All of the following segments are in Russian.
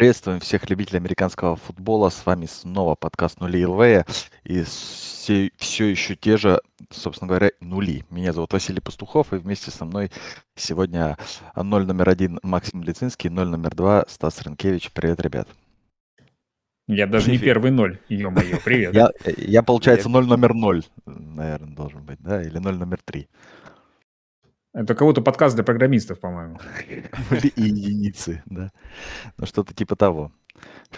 Приветствуем всех любителей американского футбола. С вами снова подкаст «Нули Илвея». И все, все еще те же, собственно говоря, нули. Меня зовут Василий Пастухов, и вместе со мной сегодня ноль номер один Максим Лицинский, ноль номер два Стас Ренкевич. Привет, ребят. Я даже не первый ноль, ё-моё, привет. Я, я получается, ноль номер ноль, наверное, должен быть, да? Или ноль номер три. Это кого-то подкаст для программистов, по-моему. И единицы, да. Ну, что-то типа того.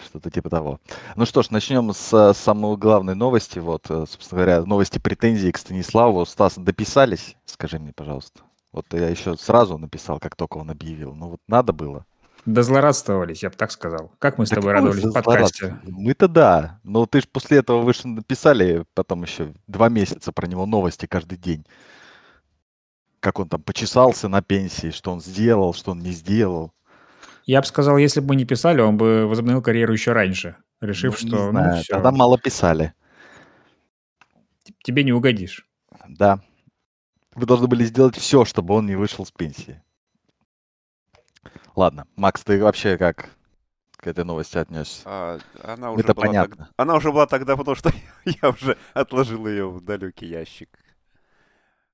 Что-то типа того. Ну что ж, начнем с самой главной новости. Вот, э, собственно говоря, новости претензий к Станиславу. Стас, дописались? Скажи мне, пожалуйста. Вот я еще сразу написал, как только он объявил. Ну вот надо было. Да злорадствовались, я бы так сказал. Как мы с тобой радовались в подкасте? Мы-то да. Но ты же после этого вышли написали потом еще два месяца про него новости каждый день как он там почесался на пенсии, что он сделал, что он не сделал. Я бы сказал, если бы мы не писали, он бы возобновил карьеру еще раньше, решив, ну, что... Знаю, ну, все. Тогда мало писали. Тебе не угодишь. Да. Вы должны были сделать все, чтобы он не вышел с пенсии. Ладно, Макс, ты вообще как к этой новости отнесся? А, она уже Это была понятно. Так... Она уже была тогда, потому что я уже отложил ее в далекий ящик.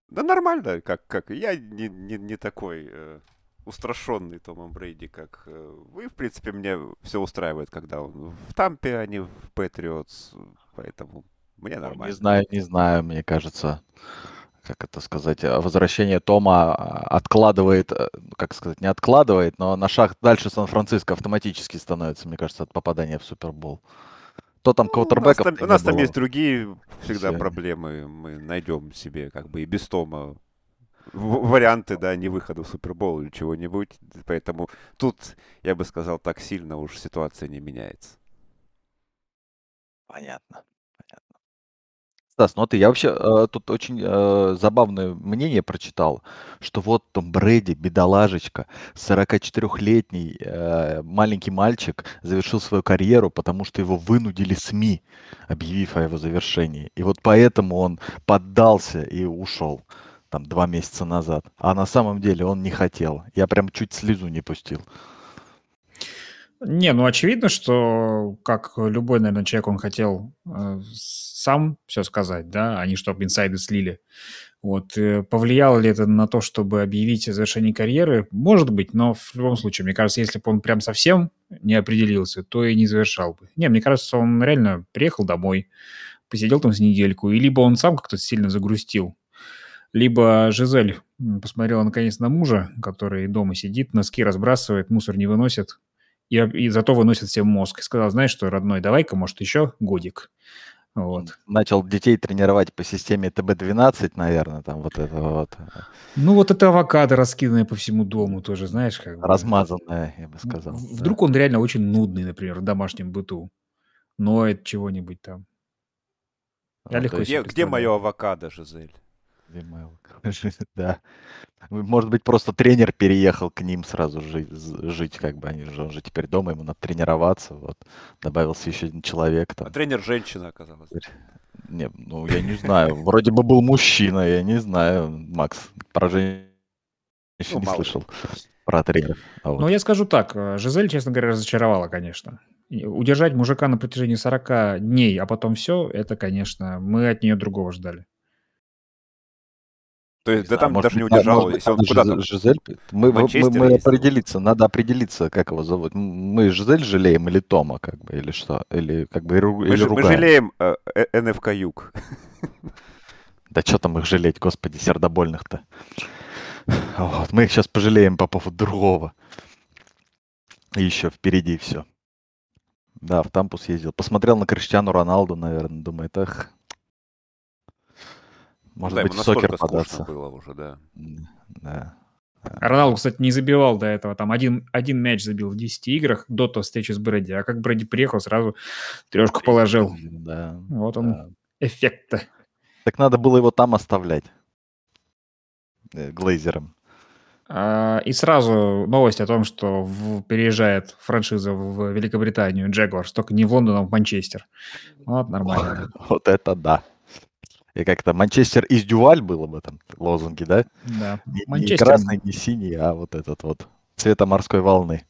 Да нормально, как, как. Я не, не, не такой э, устрашенный Томом Брейди, как э, вы. В принципе, мне все устраивает, когда он в Тампе, а не в Патриотс. Поэтому мне ну, нормально. Не знаю, не знаю, мне кажется как это сказать, возвращение Тома а, откладывает, э, как сказать, не откладывает, но на шаг дальше Сан-Франциско автоматически становится, мне кажется, от попадания в Супербол. Кто там, ну, квотербеков? У нас, там, у нас там есть другие всегда Все. проблемы. Мы найдем себе как бы и без Тома варианты, да, не выхода в Супербол или чего-нибудь. Поэтому тут, я бы сказал, так сильно уж ситуация не меняется. Понятно. Стас, ну ты, я вообще э, тут очень э, забавное мнение прочитал, что вот Том Брэди, бедолажечка, 44-летний э, маленький мальчик, завершил свою карьеру, потому что его вынудили СМИ, объявив о его завершении. И вот поэтому он поддался и ушел там два месяца назад. А на самом деле он не хотел. Я прям чуть слезу не пустил. Не, ну очевидно, что как любой, наверное, человек, он хотел э, сам все сказать, да, а не чтобы инсайды слили. Вот. Э, повлияло ли это на то, чтобы объявить о завершении карьеры? Может быть, но в любом случае, мне кажется, если бы он прям совсем не определился, то и не завершал бы. Не, мне кажется, он реально приехал домой, посидел там с недельку, и либо он сам как-то сильно загрустил, либо Жизель посмотрела наконец на мужа, который дома сидит, носки разбрасывает, мусор не выносит, и, и зато выносит всем мозг. И сказал, знаешь что, родной, давай-ка, может, еще годик. Вот. Начал детей тренировать по системе ТБ-12, наверное, там вот это вот. Ну, вот это авокадо, раскиданное по всему дому тоже, знаешь, как бы. Размазанное, я бы сказал. Вдруг да. он реально очень нудный, например, в домашнем быту. Ноет чего-нибудь там. Я а, легко где, где мое авокадо, Жизель? Да. Может быть, просто тренер переехал к ним сразу жить, жить как бы они же, он же теперь дома, ему надо тренироваться, вот. Добавился еще один человек там. А тренер женщина оказалась. Не, ну я не знаю, вроде бы был мужчина, я не знаю, Макс, про женщин ну, не слышал, про тренера. А вот. Ну я скажу так, э, Жизель, честно говоря, разочаровала, конечно. Удержать мужика на протяжении 40 дней, а потом все, это, конечно, мы от нее другого ждали. То есть, да там может, даже не удержал, если он куда-то... Жизель, мы, мы, мы определиться, надо определиться, как его зовут. Мы Жизель жалеем или Тома, как бы, или что? Или как бы, или мы, ругаем. Мы жалеем э, э НФК Юг. Да что там их жалеть, господи, сердобольных-то. Вот, мы их сейчас пожалеем по поводу другого. И еще впереди все. Да, в Тампус ездил. Посмотрел на Криштиану Роналду, наверное, думает, ах, может да, быть, в сокер податься. было уже, да. Да. Роналду, кстати, не забивал до этого. Там один, один мяч забил в 10 играх до той встречи с Брэди. А как Брэди приехал, сразу трешку положил. Да. Вот он, да. эффект-то. Так надо было его там оставлять. Э, глейзером. А, и сразу новость о том, что в, переезжает франшиза в Великобританию, Джегуарс, только не в Лондон, а в Манчестер. Вот нормально. Вот это да. И как-то Манчестер из Дюваль было бы там лозунги, да? Да. Не, Манчестер... не красный, не синий, а вот этот вот цвета морской волны.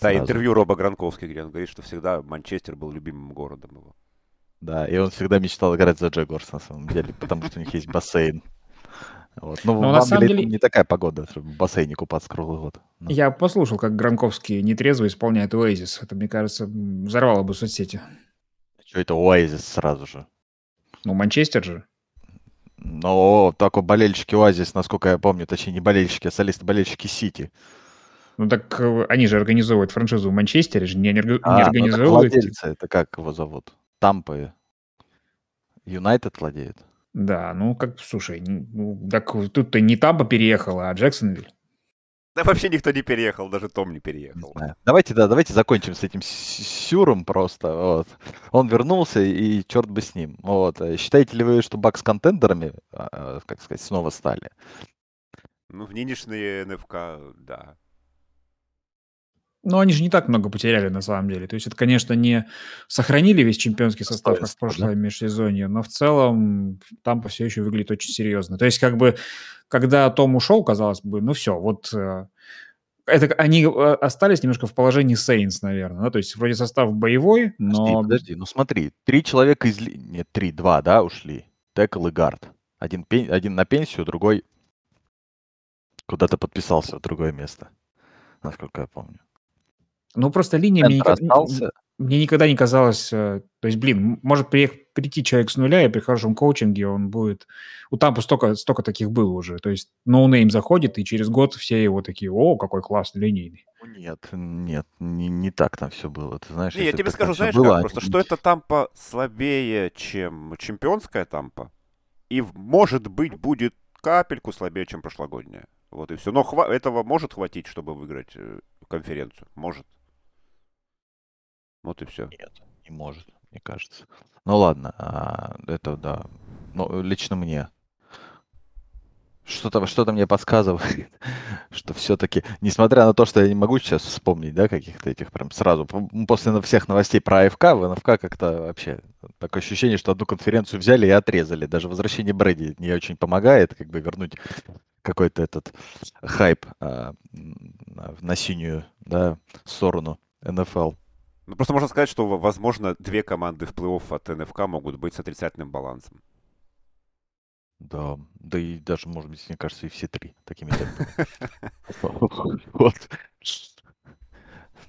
Да, Сразу. интервью Роба Гранковски, где он говорит, что всегда Манчестер был любимым городом его. Да, и он всегда мечтал играть за Джегорс на самом деле, потому что у них есть бассейн. Вот. Ну, Но в на самом Англии деле- не такая погода, чтобы в бассейне купаться круглый год. Ну, Я послушал, как Гранковский нетрезво исполняет Оазис. Это, мне кажется, взорвало бы соцсети. Что это Оазис сразу же? Ну, Манчестер же. Но только болельщики Оазис, насколько я помню, точнее не болельщики, а солисты болельщики Сити. Ну так э, они же организовывают франшизу в Манчестере, же не, орг- А, не ну организовывают. владельцы, это как его зовут? Тампы. Юнайтед владеет. Да, ну как, слушай, ну, так тут-то не Тампа переехала, а Джексонвиль. Да вообще никто не переехал, даже Том не Не переехал. знаю. Давайте, да, давайте закончим с этим с- сюром просто. Вот. Он вернулся, и черт бы с ним. Вот. Считаете ли вы, что Бакс контендерами, а, а, как сказать, снова стали? Ну, в нынешние НФК, да. Но они же не так много потеряли на самом деле. То есть это, конечно, не сохранили весь чемпионский состав, как в да. прошлое межсезонье, но в целом Тампа все еще выглядит очень серьезно. То есть как бы, когда Том ушел, казалось бы, ну все, вот э, это они э, остались немножко в положении Сейнс, наверное. да, То есть вроде состав боевой, Подожди, но подожди, ну смотри, три человека из... Нет, три, два, да, ушли. Текл и Гард. Один, пен- один на пенсию, другой куда-то подписался в другое место, насколько я помню. Ну просто линия мне, остался. мне никогда не казалось... э, То есть, блин, может прийти человек с нуля, и при хорошем коучинге он будет... У Тампа столько, столько таких было уже. То есть no-name заходит, и через год все его такие, о, какой классный линейный. Ну, Нет, нет, не, не так там все было. Ты знаешь, Не, я тебе скажу, знаешь было, как, они- просто что это тампа слабее, чем чемпионская тампа, и, может быть, будет капельку слабее, чем прошлогодняя. Вот и все. Но хва- этого может хватить, чтобы выиграть э, конференцию. Может. Вот и все. Нет, не может, мне кажется. Ну ладно, а, это да. Ну, лично мне. Что-то что мне подсказывает, что все-таки, несмотря на то, что я не могу сейчас вспомнить, да, каких-то этих прям сразу, после всех новостей про АФК, в НФК как-то вообще такое ощущение, что одну конференцию взяли и отрезали. Даже возвращение Брэди не очень помогает, как бы вернуть какой-то этот хайп а, на синюю, да, сторону НФЛ. Ну, просто можно сказать, что, возможно, две команды в плей-офф от НФК могут быть с отрицательным балансом. Да, да и даже, может быть, мне кажется, и все три такими темпами. Вот.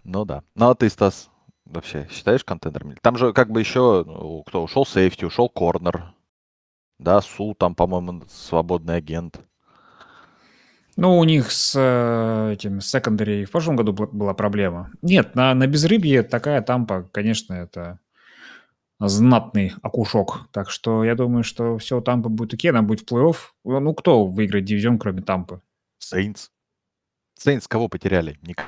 Ну да. Ну а ты, Стас, вообще считаешь контендерами? Там же как бы еще, ну, кто ушел, сейфти, ушел корнер. Да, Су, там, по-моему, свободный агент. Ну, у них с э, этим секондари в прошлом году была проблема. Нет, на, на безрыбье такая тампа, конечно, это знатный окушок. Так что я думаю, что все тампа будет окей, она будет в плей-офф. Ну, кто выиграет дивизион, кроме тампы? Сейнс. Сейнс кого потеряли? Ник-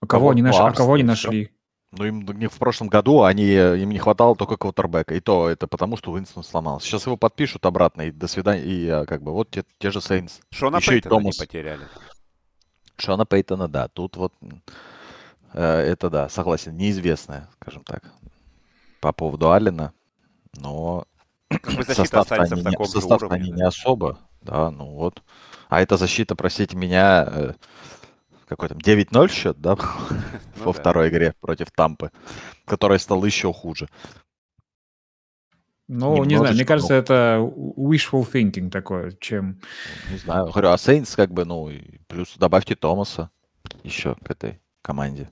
А кого, Кого? они, Ну, наш... а кого они всё. нашли? Ну, им у них в прошлом году они, э, им не хватало только квотербека. И то это потому, что Уинстон сломался. Сейчас его подпишут обратно, и до свидания. И э, как бы вот те, те же Сейнс. Шона Еще и Пейтона не Томас. потеряли. Шона Пейтона, да. Тут вот э, это да, согласен, неизвестное, скажем так, по поводу Аллена. Но Как бы защита состав они, в не, таком состав уровне. они да. не особо. Да, ну вот. А эта защита, простите меня, э, какой там 9-0 счет, да, Ну во второй игре против Тампы, которая стала еще хуже. Ну, не знаю, мне кажется, это wishful thinking такое, чем... Не знаю. Говорю, а Сейнс как бы, ну, плюс добавьте Томаса еще к этой команде.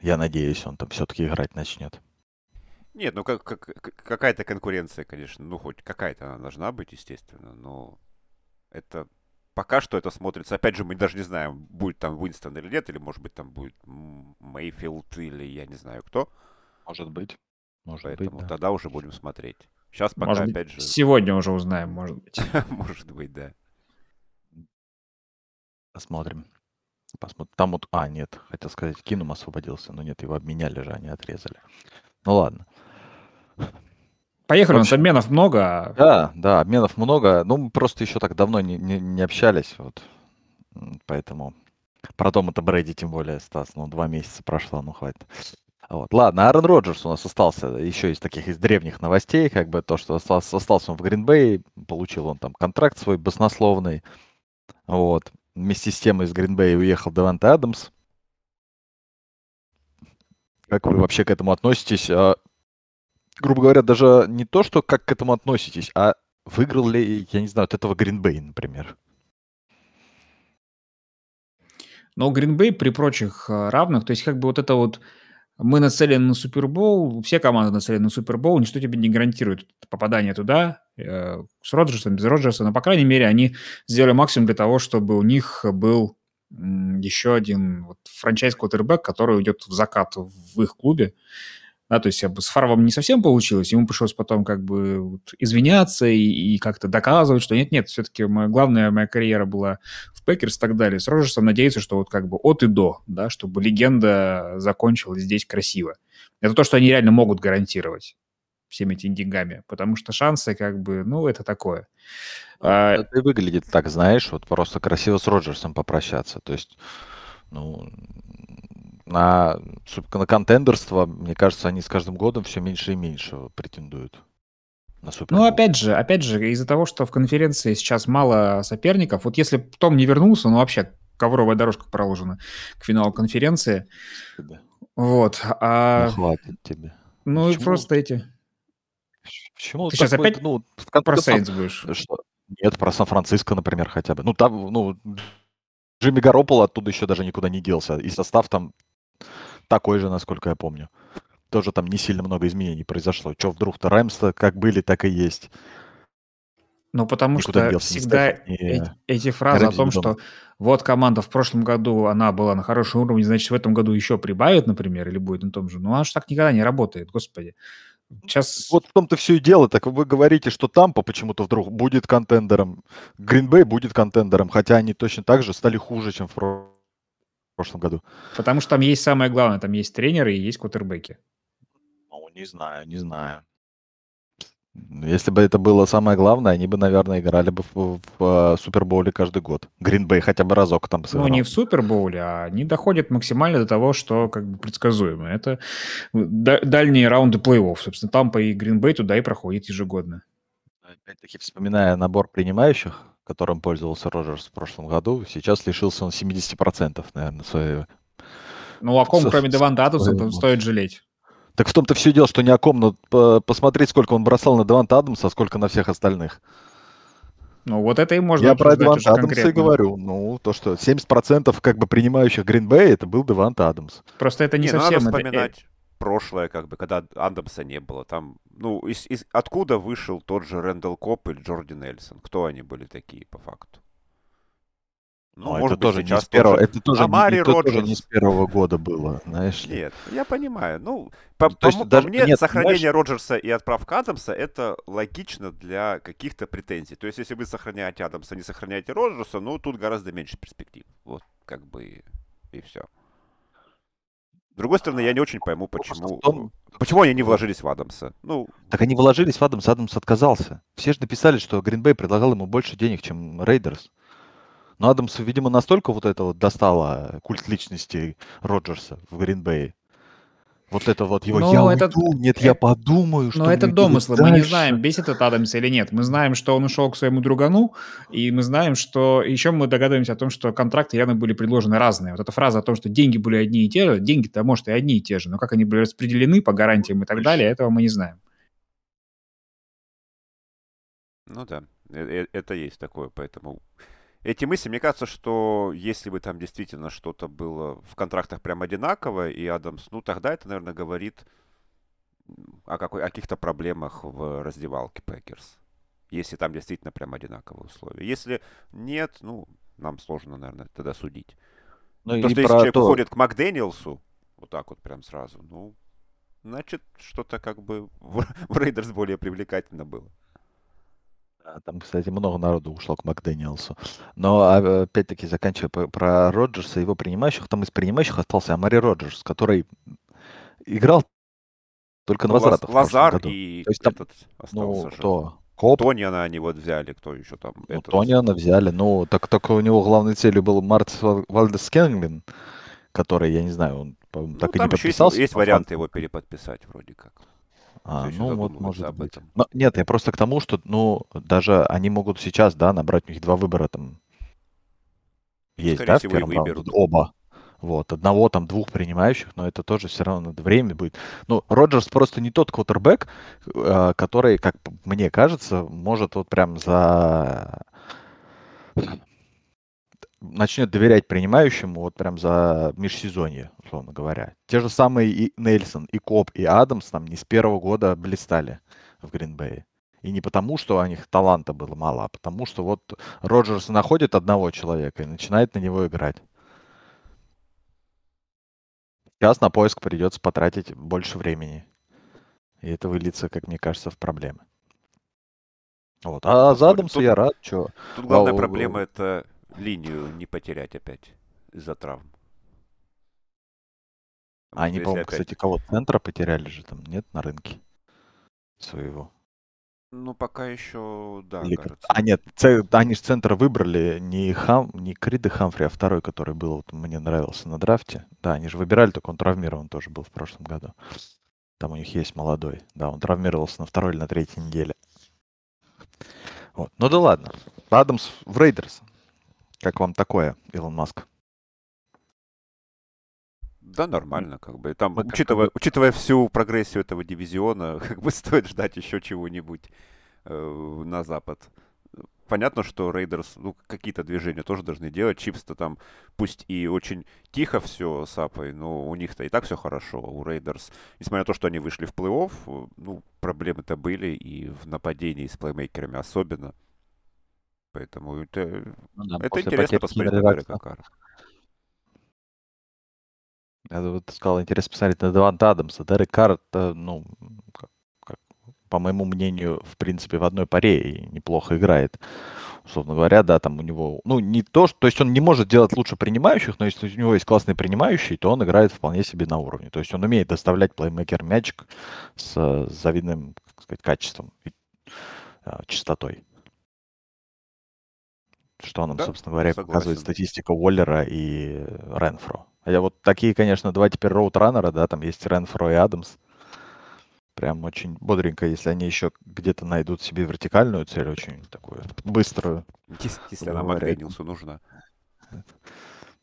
Я надеюсь, он там все-таки играть начнет. Нет, ну как- как- какая-то конкуренция, конечно, ну хоть какая-то она должна быть, естественно, но это пока что это смотрится. Опять же, мы даже не знаем, будет там Уинстон или нет, или может быть там будет Мейфилд или я не знаю кто. Может быть. Может Поэтому быть, да. тогда уже будем смотреть. Сейчас пока Может быть, опять же, сегодня уже узнаем, может быть. может быть, да. Посмотрим. Посмотрим. Там вот... А, нет, хотел сказать, Кинум освободился, но нет, его обменяли же, они отрезали. Ну ладно. Поехали, у нас Вообще- обменов много. а Да, да, обменов много. Ну, мы просто еще так давно не, не, не общались, вот. Поэтому про Тома это Брэди, тем более, Стас, ну, два месяца прошло, ну, хватит. Вот. Ладно, Аарон Роджерс у нас остался еще из таких из древних новостей, как бы то, что остался, остался он в Гринбей, получил он там контракт свой баснословный, вот. вместе с тем из Гринбея уехал Деванте Адамс. Как вы вообще к этому относитесь? Грубо говоря, даже не то, что как к этому относитесь, а выиграл ли, я не знаю, от этого Гринбей, например? Но Гринбей при прочих а, равных, то есть как бы вот это вот мы нацелены на Супербол, все команды нацелены на Супербол, ничто тебе не гарантирует попадание туда, э, с Роджерсом, без Роджерса, но, по крайней мере, они сделали максимум для того, чтобы у них был еще один вот, franchise -квотербек, который уйдет в закат в их клубе, да, то есть с Фавром не совсем получилось, ему пришлось потом как бы вот извиняться и, и как-то доказывать, что нет-нет, все-таки моя, главная моя карьера была в Пекерс и так далее. С Роджерсом надеяться, что вот как бы от и до, да, чтобы легенда закончилась здесь красиво. Это то, что они реально могут гарантировать всеми этими деньгами, потому что шансы как бы, ну, это такое. Ну, а... Это и выглядит так, знаешь, вот просто красиво с Роджерсом попрощаться. То есть, ну, на, на контендерство, мне кажется, они с каждым годом все меньше и меньше претендуют. На ну, опять же, опять же, из-за того, что в конференции сейчас мало соперников, вот если Том не вернулся, ну вообще ковровая дорожка проложена к финалу конференции. Тебе. Вот. А... Ну, хватит тебе. Ну Почему? и просто эти. Почему Ты сейчас опять ну, про Сейнс будешь? Что? Нет, про Сан-Франциско, например, хотя бы. Ну, там, ну, Джимми Гарополо оттуда еще даже никуда не делся. И состав там такой же, насколько я помню. Тоже там не сильно много изменений произошло. Что вдруг-то Раймс-то как были, так и есть. Ну, потому Никуда что всегда эти, эти фразы о том, что вот команда в прошлом году, она была на хорошем уровне, значит, в этом году еще прибавит, например, или будет на том же. Ну, она же так никогда не работает, господи. Сейчас... Вот в том-то все и дело. Так вы говорите, что Тампа почему-то вдруг будет контендером, Гринбей будет контендером, хотя они точно так же стали хуже, чем в прошлом году. Потому что там есть самое главное, там есть тренеры и есть квотербеки. Ну, не знаю, не знаю. Если бы это было самое главное, они бы, наверное, играли бы в, в, в Супербоуле каждый год. Гринбей хотя бы разок там сыграл. Ну, не в Супербоуле, а они доходят максимально до того, что как бы предсказуемо. Это дальние раунды плей-офф. Собственно, там по и Гринбей туда и проходит ежегодно. Опять-таки, вспоминая набор принимающих, которым пользовался Роджерс в прошлом году. Сейчас лишился он 70%, наверное, своей... Ну, о ком, кроме Деванта Адамса, стоит жалеть? Так в том-то все дело, что не о ком, но посмотреть, сколько он бросал на Деванта Адамса, а сколько на всех остальных. Ну, вот это и можно Я про Деванта Адамса и говорю. Ну, то, что 70% как бы принимающих Гринбей, это был Деванта Адамс. Просто это не, не совсем... Надо вспоминать прошлое, как бы, когда Адамса не было. Там, ну, из, из, откуда вышел тот же Рэндалл Коп или Джорди Нельсон? Кто они были такие, по факту? Ну, может это быть, тоже сейчас не с первого, тоже... это тоже, Амари не, Роджерс... тоже не с первого года было, знаешь ли. Нет, я понимаю. Ну, по, ну, по, по даже, мне нет, сохранение знаешь... Роджерса и отправка Адамса это логично для каких-то претензий. То есть, если вы сохраняете Адамса, не сохраняете Роджерса, ну, тут гораздо меньше перспектив. Вот, как бы, и все. С другой стороны, я не очень пойму, почему, том... почему они не вложились в Адамса. Ну... Так они вложились в Адамса, Адамс отказался. Все же написали, что Гринбей предлагал ему больше денег, чем Рейдерс. Но Адамс, видимо, настолько вот это вот достало культ личности Роджерса в Гринбее, вот это вот его но «я это, уйду, нет, я подумаю, что Но это домыслы, мы не знаем, бесит это Адамс или нет. Мы знаем, что он ушел к своему другану, и мы знаем, что... Еще мы догадываемся о том, что контракты явно были предложены разные. Вот эта фраза о том, что деньги были одни и те же, деньги-то, может, и одни и те же, но как они были распределены по гарантиям и так далее, этого мы не знаем. Ну да, э, э, это есть такое, поэтому эти мысли, мне кажется, что если бы там действительно что-то было в контрактах прям одинаковое, и Адамс, ну тогда это, наверное, говорит о, какой, о каких-то проблемах в раздевалке Пекерс. Если там действительно прям одинаковые условия. Если нет, ну, нам сложно, наверное, тогда судить. Ну, То, что если человек то... уходит к Макдэниелсу, вот так вот прям сразу, ну, значит, что-то как бы в, в Рейдерс более привлекательно было. Там, кстати, много народу ушло к Макдэниелсу. Но а, опять-таки, заканчивая про Роджерса и его принимающих, там из принимающих остался Амари Роджерс, который играл только на ну, возвратах. Лазар и То есть, там, этот остался ну, же. кто? Коп. Тониана они вот взяли, кто еще там? Ну, этот... Тониана взяли, ну, так только у него главной целью был Март Вальдес Кенглин, который, я не знаю, он, ну, так и не подписался. Есть, есть варианты его переподписать вроде как. А, ну вот может об быть. этом. Но, нет, я просто к тому, что, ну, даже они могут сейчас, да, набрать у них два выбора там. есть, Скорее да, в всего, и первом раунде? выберут. Оба. Вот, одного там, двух принимающих, но это тоже все равно надо время будет. Ну, Роджерс просто не тот квотербек, э, который, как мне кажется, может вот прям за... начнет доверять принимающему вот прям за межсезонье, условно говоря. Те же самые и Нельсон, и Коп, и Адамс там не с первого года блистали в Гринбее. И не потому, что у них таланта было мало, а потому, что вот Роджерс находит одного человека и начинает на него играть. Сейчас на поиск придется потратить больше времени. И это выльется, как мне кажется, в проблемы. Вот. А за Адамса я рад, что... Тут главная проблема это линию не потерять опять из-за травм. А они, по-моему, опять... кстати, кого центра потеряли же там, нет, на рынке своего. Ну, пока еще, да, Или... кажется. А, нет, ц... они же центра выбрали не, Хам... не Крида Хамфри, а второй, который был, вот, мне нравился на драфте. Да, они же выбирали, только он травмирован тоже был в прошлом году. Там у них есть молодой. Да, он травмировался на второй или на третьей неделе. Вот. Ну да ладно. Адамс в Рейдерс. Как вам такое, Илон Маск? Да, нормально, как бы. Там, Мы учитывая, как учитывая всю прогрессию этого дивизиона, как бы стоит ждать еще чего-нибудь э, на Запад. Понятно, что Рейдерс, ну, какие-то движения тоже должны делать. Чифс-то там, пусть и очень тихой сапой, но у них-то и так все хорошо. У Рейдерс, несмотря на то, что они вышли в плей-офф, ну, проблемы-то были, и в нападении с плеймейкерами особенно. Поэтому это, ну, да, это интересно посмотреть на Дерека Карра. Я вот сказал, интересно посмотреть на Деванта Адамса. Дерек Карр, это, ну, как, как, по моему мнению, в принципе, в одной паре и неплохо играет. Условно говоря, да, там у него, ну, не то, что, то есть он не может делать лучше принимающих, но если у него есть классные принимающие, то он играет вполне себе на уровне. То есть он умеет доставлять плеймейкер мячик с, с завидным, так сказать, качеством и а, частотой. Что нам, да, собственно говоря, согласен. показывает статистика Уоллера и Ренфро. Хотя вот такие, конечно, два теперь роутраннера, да, там есть Ренфро и Адамс. Прям очень бодренько, если они еще где-то найдут себе вертикальную цель, очень такую быструю. Если она Макдэнилсу нужна.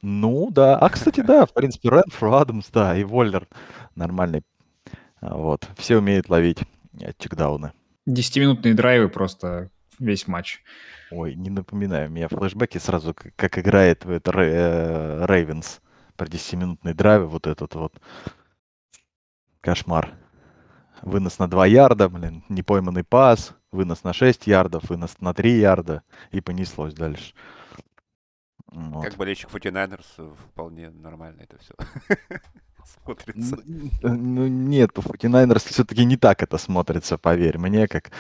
Ну, да. А, кстати, да, в принципе, Ренфро, Адамс, да, и Воллер нормальный. А, вот. Все умеют ловить э, чекдауны. Десятиминутные драйвы просто весь матч. Ой, не напоминаю, у меня флешбеки сразу, как играет Рейвенс про 10-минутный драйв, вот этот вот кошмар. Вынос на 2 ярда, блин, непойманный пас, вынос на 6 ярдов, вынос на 3 ярда, и понеслось дальше. Вот. Как болельщик 49ers вполне нормально это все смотрится. Ну, нет, у 49ers все-таки не так это смотрится, поверь мне, как...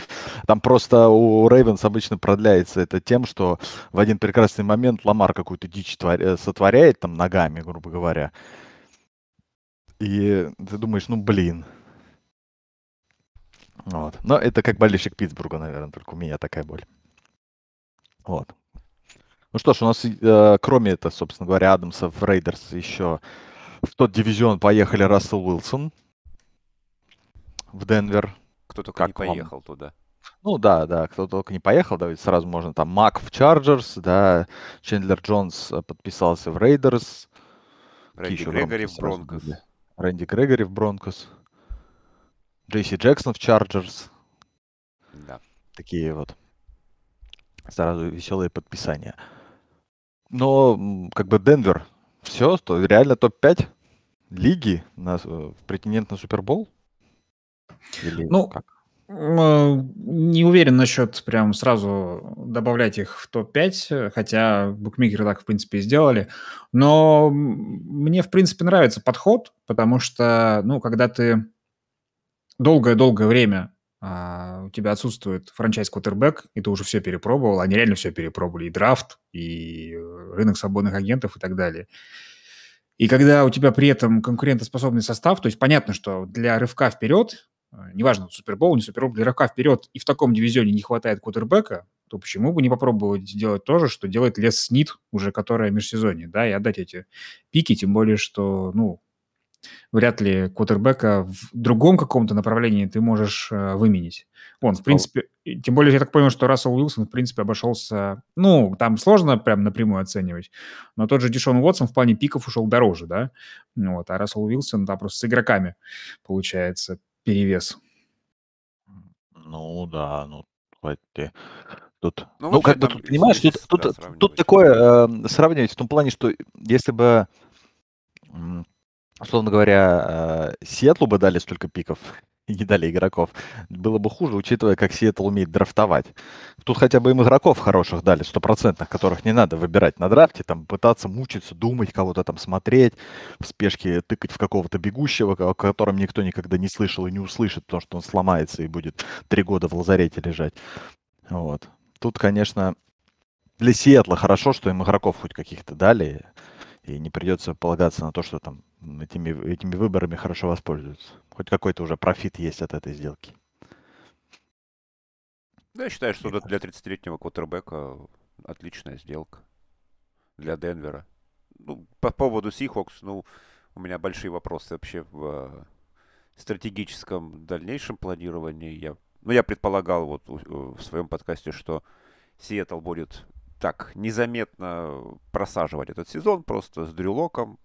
Там просто у Рейвенс обычно продляется это тем, что в один прекрасный момент Ламар какую-то дичь твор... Э, сотворяет там ногами, грубо говоря. И ты думаешь, ну, блин. Вот. Но это как болельщик Питтсбурга, наверное, только у меня такая боль. Вот. Ну что ж, у нас, э, кроме это, собственно говоря, Адамса в Рейдерс еще в тот дивизион поехали Рассел Уилсон в Денвер. Кто только как не поехал вам? туда. Ну да, да, кто только не поехал, давайте сразу можно там Мак в Чарджерс, да, Чендлер Джонс э, подписался в Рейдерс. Рэнди Грегори в Бронкос. Рэнди Грегори в Бронкос. Джейси Джексон в Чарджерс. Да. Такие вот сразу веселые подписания. Но как бы Денвер все, то реально топ-5 лиги на, э, претендент на Супербол? Или ну, как? Э, не уверен насчет прям сразу добавлять их в топ-5, хотя букмекеры так, в принципе, и сделали. Но мне, в принципе, нравится подход, потому что, ну, когда ты долгое-долгое время а, у тебя отсутствует франчайз квотербек, и ты уже все перепробовал, они реально все перепробовали, и драфт, и э, рынок свободных агентов и так далее. И когда у тебя при этом конкурентоспособный состав, то есть понятно, что для рывка вперед, э, неважно, Супербол, не Супербол, для рывка вперед и в таком дивизионе не хватает квотербека, то почему бы не попробовать сделать то же, что делает Лес Снит, уже которая межсезонье, да, и отдать эти пики, тем более, что, ну, вряд ли квотербека в другом каком-то направлении ты можешь э, выменить. Он, в принципе, тем более я так понял, что Рассел Уилсон, в принципе, обошелся, ну, там сложно прям напрямую оценивать, но тот же Дишон Уотсон в плане пиков ушел дороже, да, вот, а Рассел Уилсон, да, просто с игроками получается перевес. Ну да, ну давайте тут. Ну, ну как бы тут, понимаешь, тут, тут, тут такое э, сравнивать в том плане, что если бы условно говоря, э, Сиэтлу бы дали столько пиков и не дали игроков, было бы хуже, учитывая, как Сиэтл умеет драфтовать. Тут хотя бы им игроков хороших дали, стопроцентных, которых не надо выбирать на драфте, там пытаться мучиться, думать, кого-то там смотреть, в спешке тыкать в какого-то бегущего, о котором никто никогда не слышал и не услышит, потому что он сломается и будет три года в лазарете лежать. Вот. Тут, конечно, для Сиэтла хорошо, что им игроков хоть каких-то дали, и не придется полагаться на то, что там этими, этими выборами хорошо воспользуются. Хоть какой-то уже профит есть от этой сделки. Да, я считаю, что для 30-летнего квотербека отличная сделка для Денвера. Ну, по поводу Сихокс, ну, у меня большие вопросы вообще в стратегическом дальнейшем планировании. Я, ну, я предполагал вот в своем подкасте, что Сиэтл будет так незаметно просаживать этот сезон просто с дрюлоком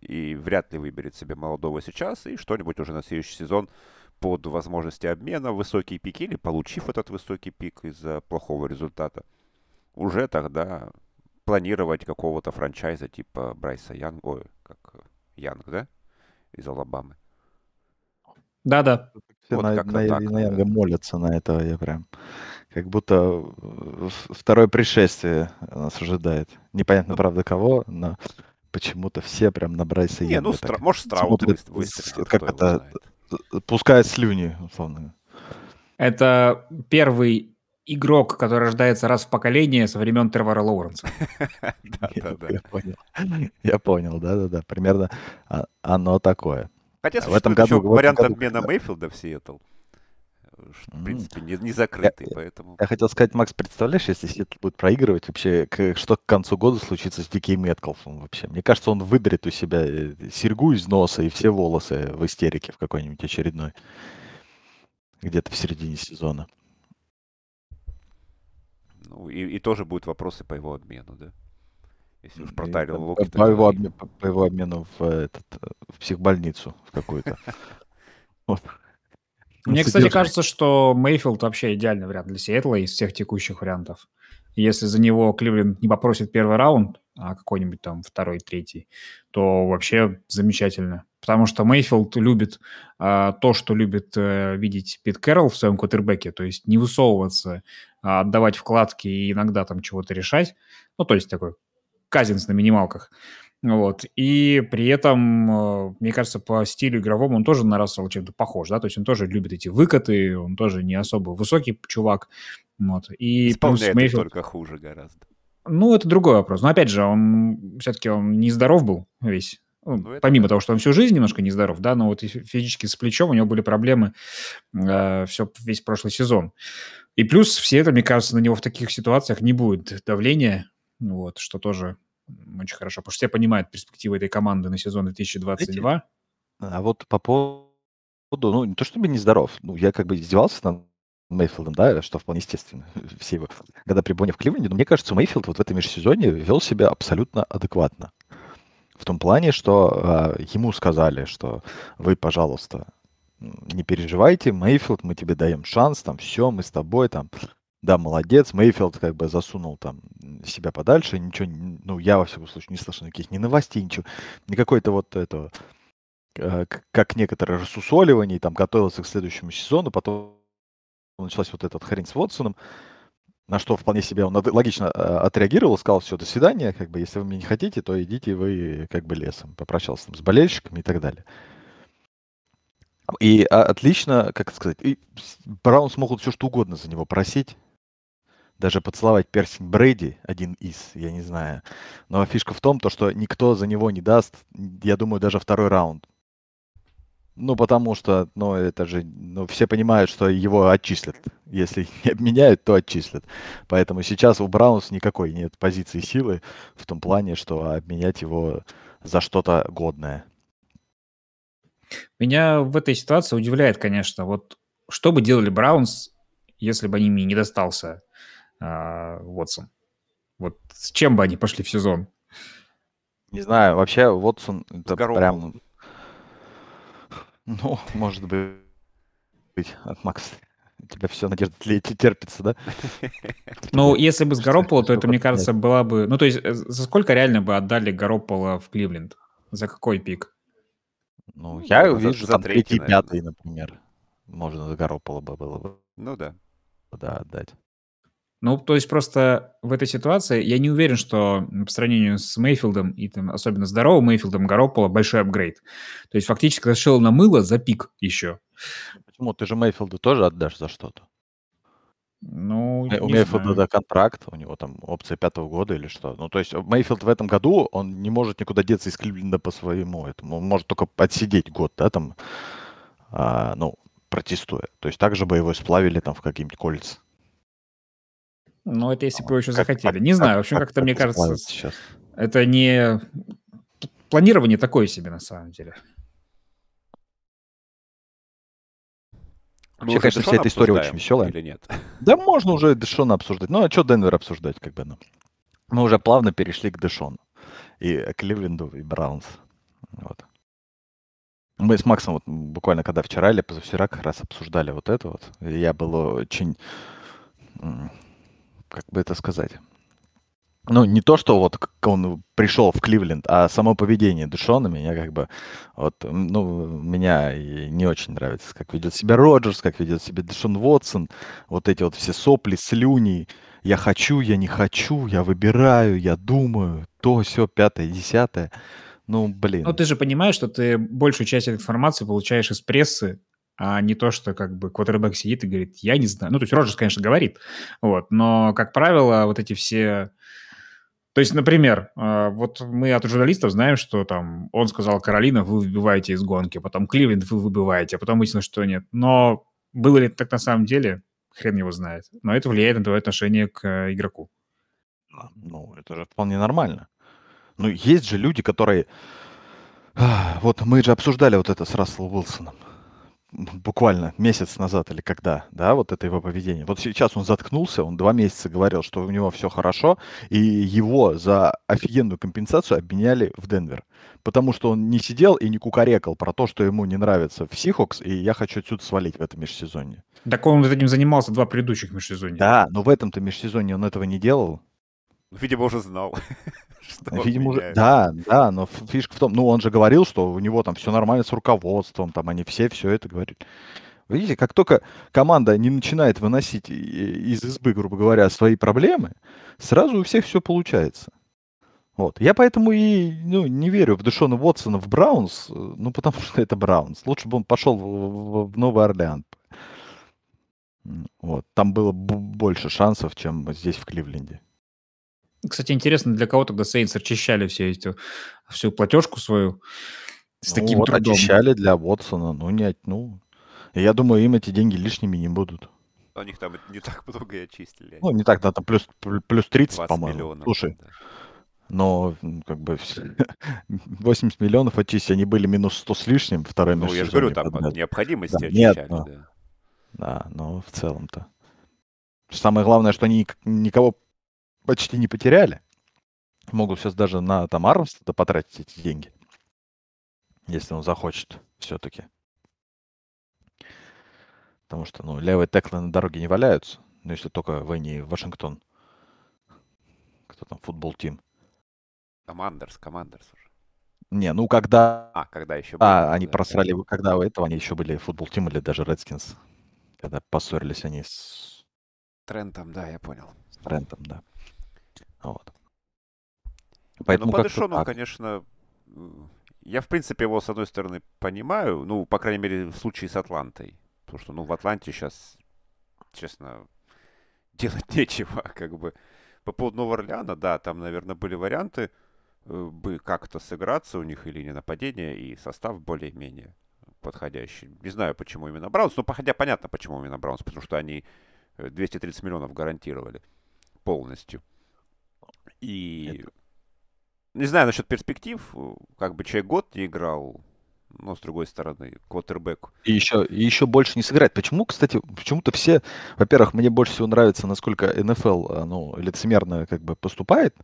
и вряд ли выберет себе молодого сейчас и что-нибудь уже на следующий сезон под возможности обмена, высокий пик или получив этот высокий пик из-за плохого результата, уже тогда планировать какого-то франчайза типа Брайса Янг, ой, как Янг, да, из Алабамы. Да-да. Все вот на, на, так, на Янга молятся на этого, я прям как будто второе пришествие нас ожидает. Непонятно, правда, кого, но почему-то все прям на Брайса Не, ну, стра- может, Страут выстрелит, Как это, пускает слюни, условно. Это первый игрок, который рождается раз в поколение со времен Тревора Лоуренса. Я понял. Я понял, да-да-да. Примерно а, оно такое. Хотя в этом году вариант обмена Мейфилда в Сиэтл в принципе, не, не закрытый, я, поэтому... Я хотел сказать, Макс, представляешь, если Сиэтл будет проигрывать, вообще, к, что к концу года случится с Дикей Меткалфом вообще? Мне кажется, он выдрит у себя э, серьгу из носа и все волосы в истерике в какой-нибудь очередной. Где-то в середине сезона. Ну, и, и тоже будут вопросы по его обмену, да? Если уж про Тайлера Локета по, его обмен, по, по его обмену в, этот, в психбольницу в какую-то. Мне, кстати, кажется, что Мейфилд вообще идеальный вариант для Сиэтла из всех текущих вариантов. Если за него Кливленд не попросит первый раунд, а какой-нибудь там второй, третий, то вообще замечательно. Потому что Мейфилд любит а, то, что любит а, видеть Пит Кэрролл в своем квотербеке, то есть не высовываться, а отдавать вкладки и иногда там чего-то решать. Ну, то есть такой казинс на минималках. Вот. И при этом, э, мне кажется, по стилю игровому он тоже на Рассела чем-то похож, да, то есть он тоже любит эти выкаты, он тоже не особо высокий чувак. Вот. И Исполняет Мейфилд... только хуже гораздо. Ну, это другой вопрос. Но опять же, он все-таки он нездоров был весь. Ну, ну, помимо да. того, что он всю жизнь немножко нездоров, да, но вот физически с плечом у него были проблемы э, все, весь прошлый сезон. И плюс все это, мне кажется, на него в таких ситуациях не будет давления, вот, что тоже очень хорошо, потому что все понимают перспективы этой команды на сезон 2022. А вот по поводу, ну, не то чтобы нездоров, ну, я как бы издевался над Мейфилдом, да, что вполне естественно, все его, когда при Боне в Кливленде, но мне кажется, Мейфилд вот в этом межсезонье вел себя абсолютно адекватно. В том плане, что э, ему сказали, что вы, пожалуйста, не переживайте, Мейфилд, мы тебе даем шанс, там, все, мы с тобой, там, да, молодец. Мейфилд как бы засунул там себя подальше. Ничего, ну, я, во всяком случае, не слышал никаких ни новостей, ничего. Не какой-то вот этого, э, как некоторые рассусоливания, там, готовился к следующему сезону, потом началась вот эта вот хрень с Вотсоном, на что вполне себе он логично э, отреагировал, сказал, все, до свидания, как бы, если вы меня не хотите, то идите вы как бы лесом. Попрощался там с болельщиками и так далее. И а, отлично, как сказать, и Браунс могут все что угодно за него просить, даже поцеловать перстень Брейди, один из, я не знаю. Но фишка в том, то, что никто за него не даст, я думаю, даже второй раунд. Ну, потому что, ну, это же, ну, все понимают, что его отчислят. Если не обменяют, то отчислят. Поэтому сейчас у Браунс никакой нет позиции силы в том плане, что обменять его за что-то годное. Меня в этой ситуации удивляет, конечно, вот что бы делали Браунс, если бы им не достался Уотсон? Вот с чем бы они пошли в сезон? Не знаю, вообще Уотсон это прям... Ну, может быть, от Макса. У тебя все надежда терпится, да? Ну, если бы с Гарополо, то это, мне кажется, была бы... Ну, то есть э, за сколько реально бы отдали Гарополо в Кливленд? За какой пик? Ну, я ну, вижу за там третий, пятый, например. Можно за Гарополо бы было бы. Ну да. Да, отдать. Ну, то есть просто в этой ситуации я не уверен, что по сравнению с Мейфилдом и там, особенно здоровым Мейфилдом Гарополо большой апгрейд. То есть фактически зашел на мыло за пик еще. Почему? Ты же Мейфилда тоже отдашь за что-то? Ну, У Мейфилда это контракт, у него там опция пятого года или что. Ну, то есть Мейфилд в этом году, он не может никуда деться из Кливленда по своему этому. Он может только отсидеть год, да, там, а, ну, протестуя. То есть также бы его сплавили там в какие-нибудь кольца. Ну, это если бы вы еще захотели. Не знаю, в общем, как-то мне кажется, сейчас? это не... Планирование такое себе на самом деле. Вообще, конечно, вся эта история очень веселая. Или нет? Да, можно уже Дэшона обсуждать. Ну, а что Денвер обсуждать, как бы, ну? Мы уже плавно перешли к Дэшону. И Кливленду, и Браунс. Вот. Мы с Максом вот буквально когда вчера или позавчера как раз обсуждали вот это вот. И я был очень как бы это сказать, ну, не то, что вот он пришел в Кливленд, а само поведение Дэшона меня как бы, вот, ну, меня не очень нравится, как ведет себя Роджерс, как ведет себя Дэшон Вотсон, вот эти вот все сопли, слюни, я хочу, я не хочу, я выбираю, я думаю, то, все, пятое, десятое. Ну, блин. Ну, ты же понимаешь, что ты большую часть этой информации получаешь из прессы, а не то, что как бы квотербек сидит и говорит, я не знаю. Ну, то есть Роджерс, конечно, говорит, вот, но, как правило, вот эти все... То есть, например, а, вот мы от журналистов знаем, что там он сказал, Каролина, вы выбиваете из гонки, потом Кливленд вы выбиваете, а потом выяснилось, что нет. Но было ли это так на самом деле, хрен его знает. Но это влияет на твое отношение к э, игроку. Ну, это же вполне нормально. Ну, есть же люди, которые... Вот мы же обсуждали вот это с Расселом Уилсоном буквально месяц назад или когда, да, вот это его поведение. Вот сейчас он заткнулся, он два месяца говорил, что у него все хорошо, и его за офигенную компенсацию обменяли в Денвер. Потому что он не сидел и не кукарекал про то, что ему не нравится в Сихокс, и я хочу отсюда свалить в этом межсезонье. Так он этим занимался два предыдущих межсезонья. Да, но в этом-то межсезонье он этого не делал. Видимо, уже знал. что Видимо, уже, да, да, но фишка в том, ну, он же говорил, что у него там все нормально с руководством, там они все все это говорят. Видите, как только команда не начинает выносить из избы, грубо говоря, свои проблемы, сразу у всех все получается. Вот. Я поэтому и ну, не верю в Дэшона Уотсона в Браунс, ну, потому что это Браунс. Лучше бы он пошел в, в Новый Орлеан. Вот. Там было больше шансов, чем здесь, в Кливленде. Кстати, интересно, для кого тогда Сейнс очищали все эти, всю платежку свою с ну, таким вот трудом? очищали для Вотсона, ну, не, ну, я думаю, им эти деньги лишними не будут. У них там не так много и очистили. Ну, не так, да, там плюс, плюс 30, по-моему. Миллионов, Слушай, да. но как бы 80 миллионов очистить, они были минус 100 с лишним второй Ну, я же говорю, там от необходимости да, очищали, нет, но, да. Да, но в целом-то. Самое главное, что они никого почти не потеряли. Могут сейчас даже на там Армстеда потратить эти деньги. Если он захочет все-таки. Потому что, ну, левые теклы на дороге не валяются. Ну, если только вы не Вашингтон. Кто там, футбол тим. Командерс, Командерс уже. Не, ну когда... А, когда еще были. А, они да, просрали, да. когда у этого они еще были футбол тим или даже Редскинс. Когда поссорились они с... Трентом, да, я понял. С Трентом, да. Вот. Поэтому ну, по Дэшону, конечно, я, в принципе, его, с одной стороны, понимаю, ну, по крайней мере, в случае с Атлантой. Потому что, ну, в Атланте сейчас, честно, делать нечего, как бы. По поводу Нового Орлеана, да, там, наверное, были варианты э, бы как-то сыграться у них или не нападение, и состав более-менее подходящий. Не знаю, почему именно Браунс, но хотя понятно, почему именно Браунс, потому что они 230 э, миллионов гарантировали полностью. И Это... не знаю насчет перспектив, как бы человек год не играл, Но, с другой стороны, квотербек. И еще, и еще больше не сыграть. Почему, кстати, почему-то все... Во-первых, мне больше всего нравится, насколько НФЛ, а, ну, лицемерно как бы поступает,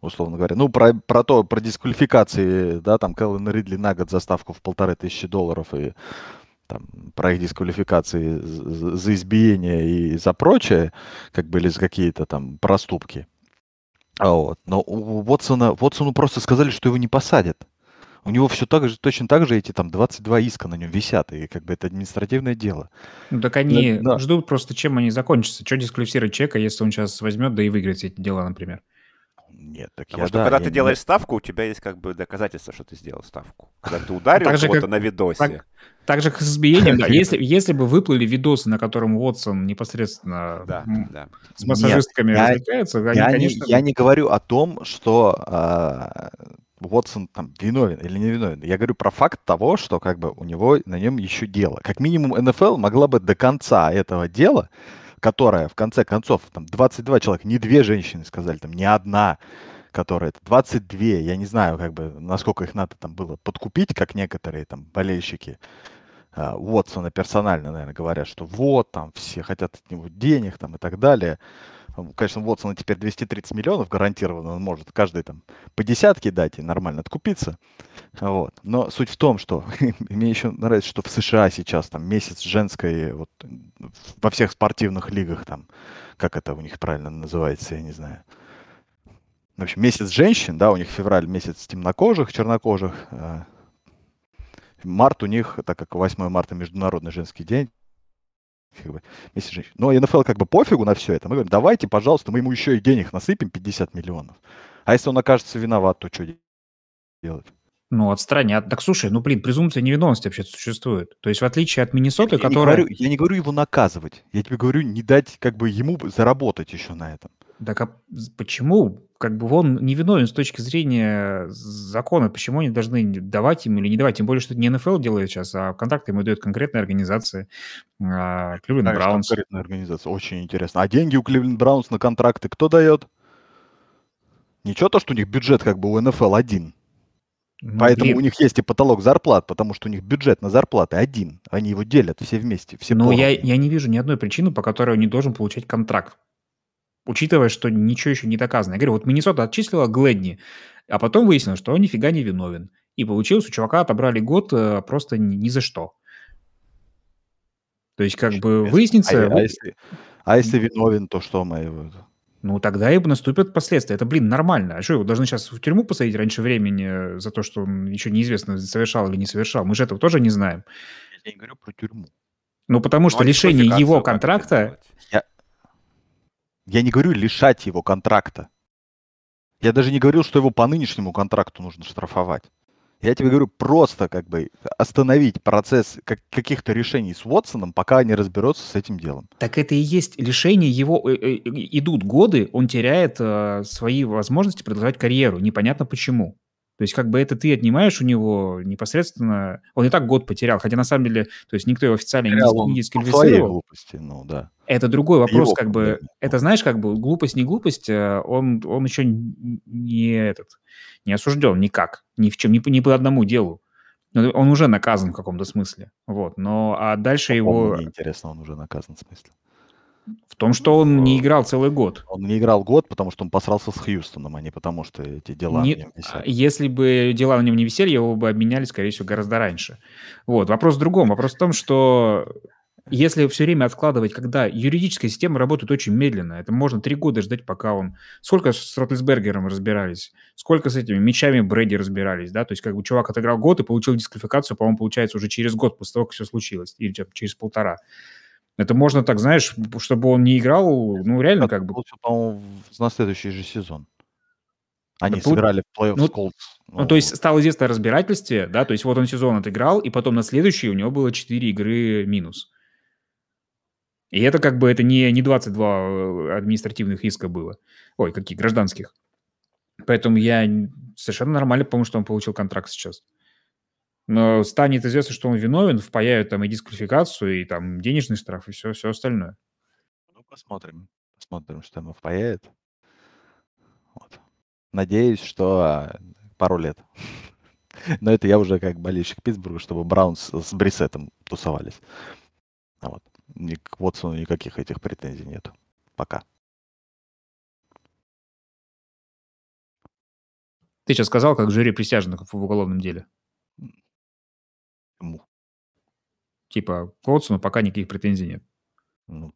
условно говоря. Ну, про, про то, про дисквалификации, да, там, Кэллен Ридли на год заставку в полторы тысячи долларов и там, про их дисквалификации за избиение и за прочее, как бы, или за какие-то там проступки. А вот. Но у Уотсона, Уотсону просто сказали, что его не посадят. У него все так же, точно так же эти там 22 иска на нем висят, и как бы это административное дело. Ну так они да, ждут просто, чем они закончатся. Что дисквалифицировать человека, если он сейчас возьмет, да и выиграет эти дела, например? Нет, так Потому я, что да, когда я, ты делаешь я... ставку, у тебя есть как бы доказательство, что ты сделал ставку. Когда ты ударил так кого-то как, на видосе. Так, так же, как с избиением, да. Если, если бы выплыли видосы, на котором Уотсон непосредственно да, да. с массажистками Нет, развлекается, я, они, я, конечно... не, я не говорю о том, что а, Уотсон там виновен или не виновен. Я говорю про факт того, что как бы у него на нем еще дело. Как минимум НФЛ могла бы до конца этого дела которая, в конце концов, там 22 человека, не две женщины сказали, там не одна, которая, это 22, я не знаю, как бы, насколько их надо там было подкупить, как некоторые там болельщики uh, Уотсона персонально, наверное, говорят, что вот, там, все хотят от него денег, там, и так далее. Конечно, Уотсона теперь 230 миллионов гарантированно, он может каждый там по десятке дать и нормально откупиться. Вот. Но суть в том, что мне еще нравится, что в США сейчас там месяц женской, вот во всех спортивных лигах там, как это у них правильно называется, я не знаю. В общем, месяц женщин, да, у них февраль месяц темнокожих, чернокожих. А март у них, так как 8 марта Международный женский день, как бы, месяц женщин. Но НФЛ как бы пофигу на все это. Мы говорим, давайте, пожалуйста, мы ему еще и денег насыпем 50 миллионов. А если он окажется виноват, то что делать? Ну, отстранят. Так слушай, ну, блин, презумпция невиновности вообще существует. То есть, в отличие от Миннесоты, я, которая... Не говорю, я не говорю его наказывать. Я тебе говорю, не дать как бы ему заработать еще на этом. Так а почему? Как бы он невиновен с точки зрения закона. Почему они должны давать ему или не давать? Тем более, что это не НФЛ делает сейчас, а контракты ему дает конкретная организация. Кливленд а, Браунс. Конкретная организация. Очень интересно. А деньги у Кливленд Браунс на контракты кто дает? Ничего то, что у них бюджет как бы у НФЛ один. Ну, Поэтому блин. у них есть и потолок зарплат, потому что у них бюджет на зарплаты один. Они его делят все вместе, все Ну, я, я не вижу ни одной причины, по которой он не должен получать контракт учитывая, что ничего еще не доказано. Я говорю, вот Миннесота отчислила Гледни, а потом выяснилось, что он нифига не виновен. И получилось, у чувака отобрали год э, просто ни, за что. То есть, как бы выяснится... А, а, если, а если виновен, то что мы его... Ну, тогда и наступят последствия. Это, блин, нормально. А что, его должны сейчас в тюрьму посадить раньше времени за то, что он еще неизвестно, совершал или не совершал? Мы же этого тоже не знаем. Я не говорю про тюрьму. Ну, потому ну, что ну, лишение его контракта... Я, я не говорю лишать его контракта. Я даже не говорил, что его по нынешнему контракту нужно штрафовать. Я тебе говорю просто как бы остановить процесс как, каких-то решений с Уотсоном, пока они разберутся с этим делом. Так это и есть лишение его. Э, э, идут годы, он теряет э, свои возможности продолжать карьеру. Непонятно почему. То есть как бы это ты отнимаешь у него непосредственно... Он и так год потерял, хотя на самом деле, то есть никто его официально не, не дисквалифицировал. глупости, ну да. Это другой вопрос, его как проблема. бы... Это знаешь, как бы глупость, не глупость, э, он, он еще не этот, не осужден никак, ни в чем, ни, ни по одному делу. Он уже наказан в каком-то смысле. Вот, но а дальше его... Мне интересно, он уже наказан в смысле. В том, что он не играл целый год. Он не играл год, потому что он посрался с Хьюстоном, а не потому что эти дела не, на нем висят. Если бы дела на нем не висели, его бы обменяли, скорее всего, гораздо раньше. Вот. Вопрос в другом. Вопрос в том, что если все время откладывать, когда юридическая система работает очень медленно, это можно три года ждать, пока он... Сколько с Ротлисбергером разбирались, сколько с этими мечами Брэди разбирались, да, то есть как бы чувак отыграл год и получил дисквалификацию, по-моему, получается уже через год после того, как все случилось, или через полтора. Это можно так, знаешь, чтобы он не играл, ну, реально как бы... по-моему, на следующий же сезон. Они да, сыграли в плей-офф ну, с Колдс. Ну, то есть стало известно о разбирательстве, да, то есть вот он сезон отыграл, и потом на следующий у него было 4 игры минус. И это как бы, это не, не 22 э, административных иска было. Ой, какие, гражданских. Поэтому я совершенно нормально помню, что он получил контракт сейчас но станет известно, что он виновен, впаяют там и дисквалификацию, и там денежный штраф, и все, все остальное. Ну, посмотрим. Посмотрим, что ему впаяет. Вот. Надеюсь, что а, пару лет. Но это я уже как болельщик Питтсбурга, чтобы Браунс с Брисетом тусовались. А вот. Ни к Уотсону никаких этих претензий нет. Пока. Ты сейчас сказал, как жюри присяжных в уголовном деле. Ему. Типа, к Уотсону пока никаких претензий нет. Ну.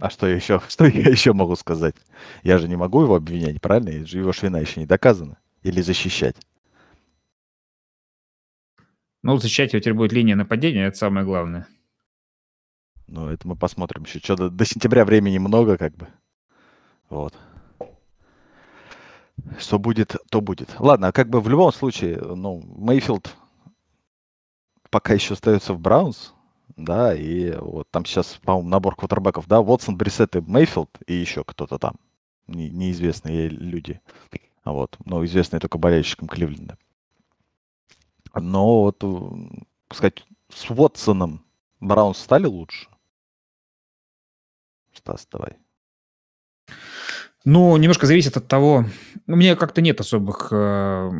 А что я еще, что я еще могу сказать? Я же не могу его обвинять, правильно? Его ж вина еще не доказана. Или защищать. Ну, защищать его теперь будет линия нападения, это самое главное. Ну, это мы посмотрим еще. Что до, до сентября времени много, как бы. Вот. Что будет, то будет. Ладно, а как бы в любом случае, ну, Мейфилд пока еще остается в Браунс, да, и вот там сейчас, по-моему, набор квотербеков, да, Вотсон, Брисет и Мейфилд, и еще кто-то там, не, неизвестные люди, вот, но известные только болельщикам Кливленда. Но вот, сказать, с Вотсоном Браунс стали лучше? Стас, давай. Ну, немножко зависит от того. У меня как-то нет особых э,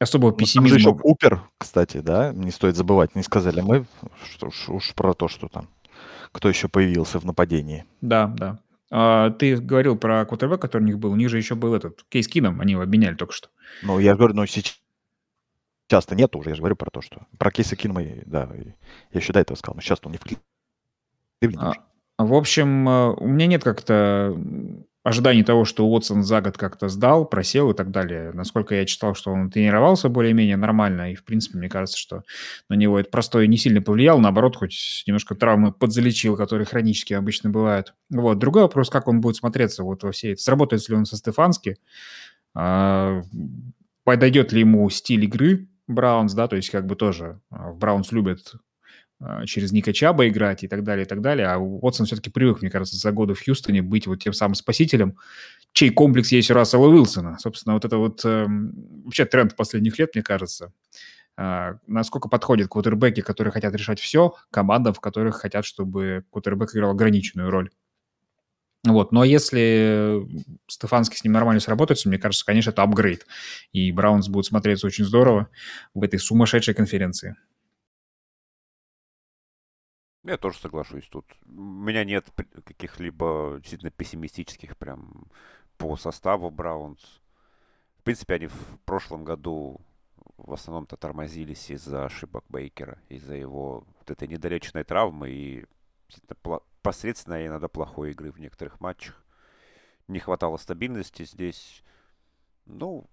особого Ну, там же пессимизма. еще Купер, кстати, да, не стоит забывать, не сказали мы что уж, уж про то, что там, кто еще появился в нападении. Да, да. А, ты говорил про квотербек, который у них был. У них же еще был этот Кейс Кином, они его обменяли только что. Ну, я говорю, ну, сейчас часто нет уже, я же говорю про то, что... Про Кейса Кинома, да, я еще до этого сказал, но сейчас он не в Кливленде А, уже. В общем, э, у меня нет как-то ожиданий того, что Уотсон за год как-то сдал, просел и так далее. Насколько я читал, что он тренировался более-менее нормально, и, в принципе, мне кажется, что на него это простое не сильно повлияло, наоборот, хоть немножко травмы подзалечил, которые хронически обычно бывают. Вот. Другой вопрос, как он будет смотреться вот во всей... Сработает ли он со Стефански? А, подойдет ли ему стиль игры Браунс, да, то есть как бы тоже Браунс любят через Ника Чаба играть и так далее, и так далее. А Уотсон все-таки привык, мне кажется, за годы в Хьюстоне быть вот тем самым спасителем, чей комплекс есть у Рассела Уилсона. Собственно, вот это вот э, вообще тренд последних лет, мне кажется. Э, насколько подходят квотербеки, которые хотят решать все, командам, в которых хотят, чтобы квотербек играл ограниченную роль. Вот, но если Стефанский с ним нормально сработается, мне кажется, конечно, это апгрейд. И Браунс будет смотреться очень здорово в этой сумасшедшей конференции. Я тоже соглашусь тут. У меня нет каких-либо действительно пессимистических прям по составу Браунс. В принципе, они в прошлом году в основном-то тормозились из-за ошибок Бейкера, из-за его вот этой недолеченной травмы и посредственной, иногда плохой игры в некоторых матчах. Не хватало стабильности здесь. Ну,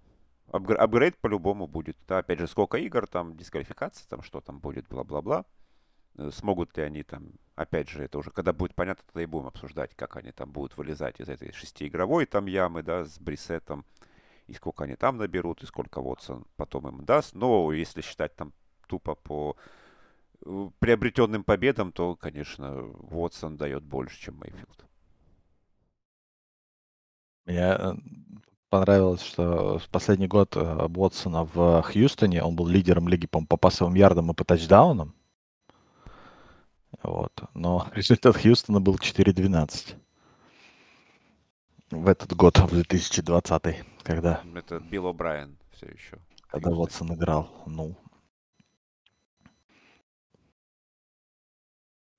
апгр- апгрейд по-любому будет. Да, опять же, сколько игр, там, дисквалификация, там, что там будет, бла-бла-бла. Э, Смогут ли они там, опять же, это уже, когда будет понятно, тогда и будем обсуждать, как они там будут вылезать из этой шестиигровой там ямы, да, с Брисетом, и сколько они там наберут, и сколько Вотсон потом им даст. Но если считать там тупо по э, приобретенным победам, то, конечно, Вотсон дает больше, чем Мейфилд. Мне э, понравилось, что в последний год Уотсона в Хьюстоне, он был лидером лиги по, по пасовым ярдам и по тачдаунам. Вот. Но результат Хьюстона был 4-12 в этот год, в 2020, когда, Это Билл О'Брайен все еще. когда Уотсон играл. Ну,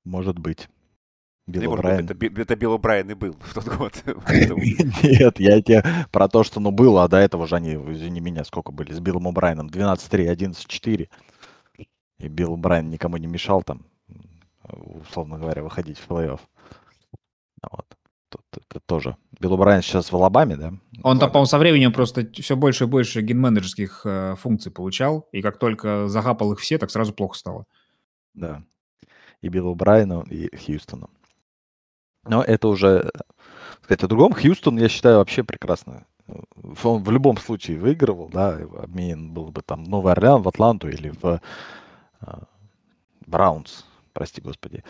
может быть. Не Билл может быть, это, это Билл О'Брайен и был в тот год. Нет, я тебе про то, что ну было, а до этого же они, извини меня, сколько были с Биллом О'Брайеном? 12-3, 11-4. И Билл О'Брайен никому не мешал там, условно говоря, выходить в плей-офф. Вот. Тут это тоже. Билл О'Брайен сейчас в Алабаме, да? Он там, по-моему, со временем просто все больше и больше ген-менеджерских э, функций получал, и как только захапал их все, так сразу плохо стало. Да. И Биллу Брайану, и Хьюстону. Но это уже, сказать, о другом. Хьюстон, я считаю, вообще прекрасно. Он в любом случае выигрывал, да, обмен был бы там Новый Орлеан в Атланту или в а, Браунс, прости господи.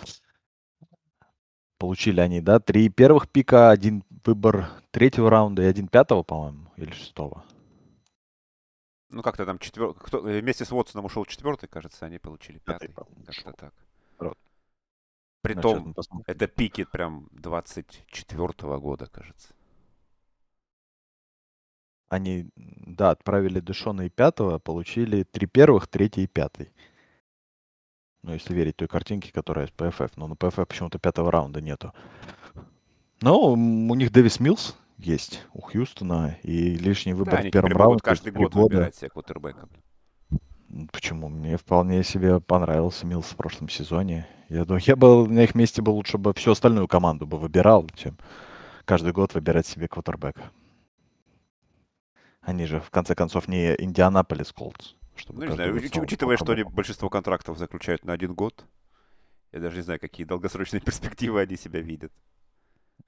Получили они, да, три первых пика, один выбор третьего раунда и один пятого, по-моему, или шестого. Ну, как-то там четвер... Кто... э, Вместе с Уотсоном ушел четвертый, кажется, они получили Пятый, Как-то так. Ну, щас Притом, посмотрим. это пики прям 24 года, кажется. Они, да, отправили Дэшона и пятого, получили три первых, третий и пятый. Ну, если верить той картинке, которая из PFF. Но на PFF почему-то пятого раунда нету. Но у них Дэвис Милс есть у Хьюстона, и лишний выбор Да, в первом раунде. каждый год года. выбирать себе квотербека. Почему? Мне вполне себе понравился Милс в прошлом сезоне. Я думаю, я бы на их месте бы лучше бы всю остальную команду бы выбирал, чем каждый год выбирать себе квотербека. Они же, в конце концов, не Индианаполис Колдс. Ну, не знаю, уч- учитывая, что они большинство контрактов заключают на один год, я даже не знаю, какие долгосрочные перспективы они себя видят.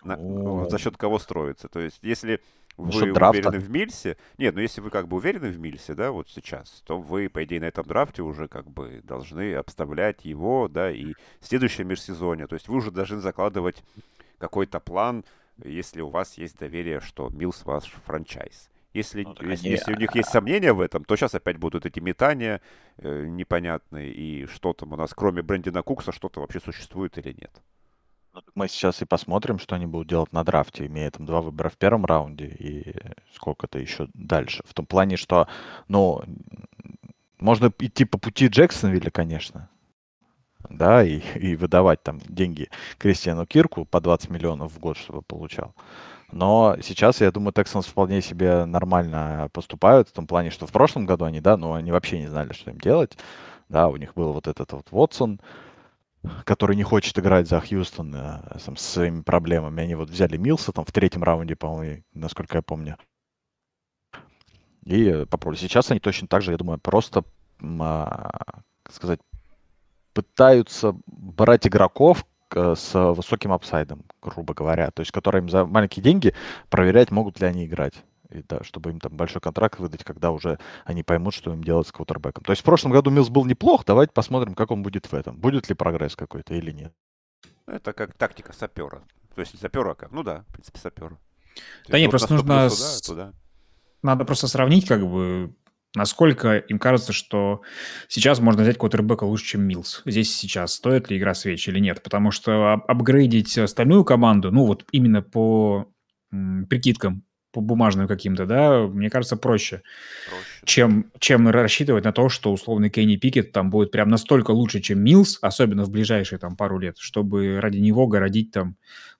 На- Ну, за счет кого строится. То есть, если вы счет драфта. уверены в Мильсе, нет, ну если вы как бы уверены в Мильсе, да, вот сейчас, то вы, по идее, на этом драфте уже как бы должны обставлять его, да, и в следующем межсезонье. То есть вы уже должны закладывать какой-то план, если у вас есть доверие, что Милс ваш франчайз. Если, Ну, если, они- если у них есть сомнения в этом, то сейчас опять будут эти метания э, непонятные, и что там у нас, кроме Брэндина Кукса, что-то вообще существует или нет. Ну, Мы сейчас и посмотрим, что они будут делать на драфте, имея там два выбора в первом раунде и сколько-то еще дальше. В том плане, что, ну, можно идти по пути Джексонвилля, конечно, да, и, и выдавать там деньги Кристиану Кирку по 20 миллионов в год, чтобы получал. Но сейчас, я думаю, Texans вполне себе нормально поступают, в том плане, что в прошлом году они, да, ну, они вообще не знали, что им делать. Да, у них был вот этот вот Вотсон, который не хочет играть за Хьюстон э, там, с своими проблемами. Они вот взяли Милса там в третьем раунде, по-моему, насколько я помню. И э, попробовали. Сейчас они точно так же, я думаю, просто, а, как сказать, пытаются брать игроков к- с высоким апсайдом, грубо говоря. То есть, которые им за маленькие деньги проверять, могут ли они играть. И да, чтобы им там большой контракт выдать, когда уже они поймут, что им делать с квотербеком. То есть в прошлом году Милс был неплох, давайте посмотрим, как он будет в этом. Будет ли прогресс какой-то или нет. Это как тактика сапера. То есть сапера как? Ну да, в принципе, сапера. Да не, просто нужно Туда, туда. Надо просто сравнить, как бы, насколько им кажется, что сейчас можно взять квотербека лучше, чем Милс. Здесь сейчас стоит ли игра свеч или нет. Потому что ап- апгрейдить остальную команду, ну вот именно по прикидкам, по бумажным каким-то, да, мне кажется, проще, Проще. чем, чем рассчитывать на то, что условный Кенни Пикет там будет прям настолько лучше, чем Милс, особенно в ближайшие там пару лет, чтобы ради него городить там,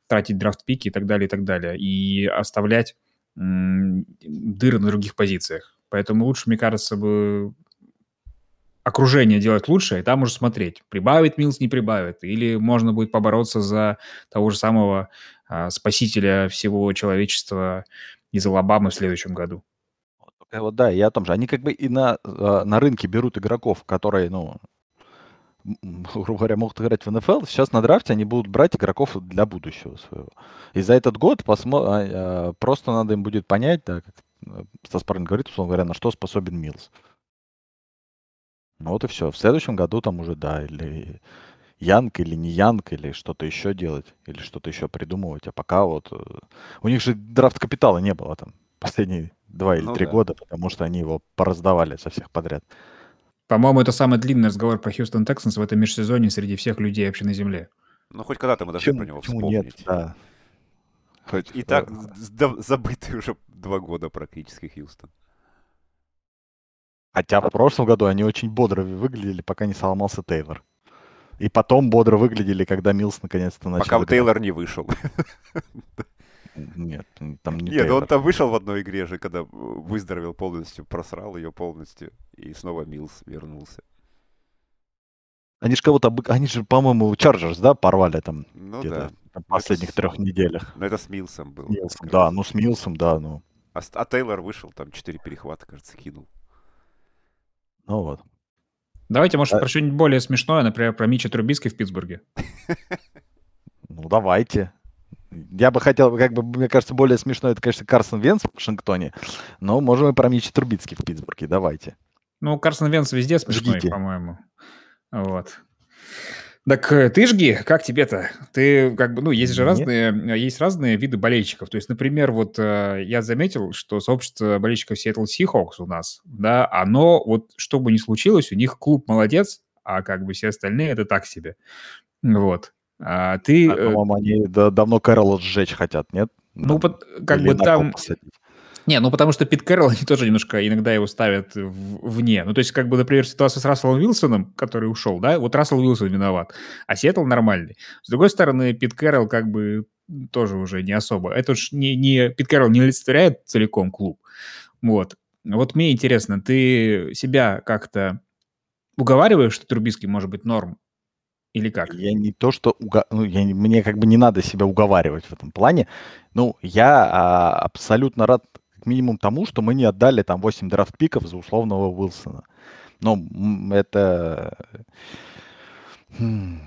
тратить драфт-пики и так далее, и так далее, и оставлять дыры на других позициях. Поэтому лучше, мне кажется, бы окружение делать лучше, и там уже смотреть, прибавит Милс, не прибавит, или можно будет побороться за того же самого а, спасителя всего человечества из Алабамы в следующем году. Вот, да, я о том же. Они как бы и на, э, на рынке берут игроков, которые, ну, грубо говоря, могут играть в НФЛ. Сейчас на драфте они будут брать игроков для будущего своего. И за этот год посмо- а, а, просто надо им будет понять, да, как Стас Парнин говорит, условно говоря, на что способен Милс. Ну вот и все. В следующем году там уже, да, или Янг, или не Янг, или что-то еще делать, или что-то еще придумывать. А пока вот... э, У них же драфт капитала не было там последние два или Ну три да. года, потому что они его пораздавали со всех подряд. По-моему, это самый длинный разговор про Хьюстон Тексанс в этом межсезонье среди всех людей вообще на Земле. Ну, хоть когда-то мы должны Почему, про него почему вспомнить. нет? Да. Хоть, И э, так забытый уже два года практически Хьюстон. Хотя в прошлом году они очень бодро выглядели, пока не сломался Тейлор. И потом бодро выглядели, когда Милс наконец-то начал Пока играть. Тейлор не вышел. Нет, там не Нет, он там вышел в одной игре же, когда выздоровел полностью, просрал ее полностью, и снова Милс вернулся. Они же кого-то... Они же, по-моему, Чарджерс, да, порвали там Ну где-то да. На последних с- трех неделях. Но это с Милсом было. Милсом, да, ну с Милсом, да, ну. А, а Тейлор вышел, там четыре перехвата, кажется, кинул. Ну вот. Давайте, может, А- про что-нибудь более смешное, например, про Мича Трубиски в Питтсбурге. Ну, давайте. Я бы хотел, как бы, мне кажется, более смешно, это, конечно, Карсон Венс в Вашингтоне, но можем и про Мичи Трубицкий в Питтсбурге, давайте. Ну, Карсон Венс везде смешной, по-моему. Вот. Так э, ты жги, как тебе-то? Ты как бы, ну, есть же Мне? разные, э, есть разные виды болельщиков. То есть, например, вот э, я заметил, что сообщество болельщиков Seattle Seahawks у нас, да, оно вот, что бы ни случилось, у них клуб молодец, а как бы все остальные это так себе. Вот. А ты, А, по-моему, они да- давно Кэрролла сжечь хотят, нет? ну, под- как или бы там, посадить. Не, ну потому что Пит Кэрролл, они тоже немножко иногда его ставят вне. Ну то есть как бы, например, ситуация с Расселом Уилсоном, который ушел, да, вот Рассел Уилсон виноват, а Сиэтл нормальный. С другой стороны, Пит Кэрролл как бы тоже уже не особо. Это уж не, не Пит Кэрролл не олицетворяет целиком клуб. Вот. Вот мне интересно, ты себя как-то уговариваешь, что Трубиский может быть норм? Или как? Я не то, что уга... ну, я... мне как бы не надо себя уговаривать в этом плане. Ну, я а, абсолютно рад как минимум тому, что мы не отдали там 8 драфт-пиков за условного Уилсона. Но это... Хм,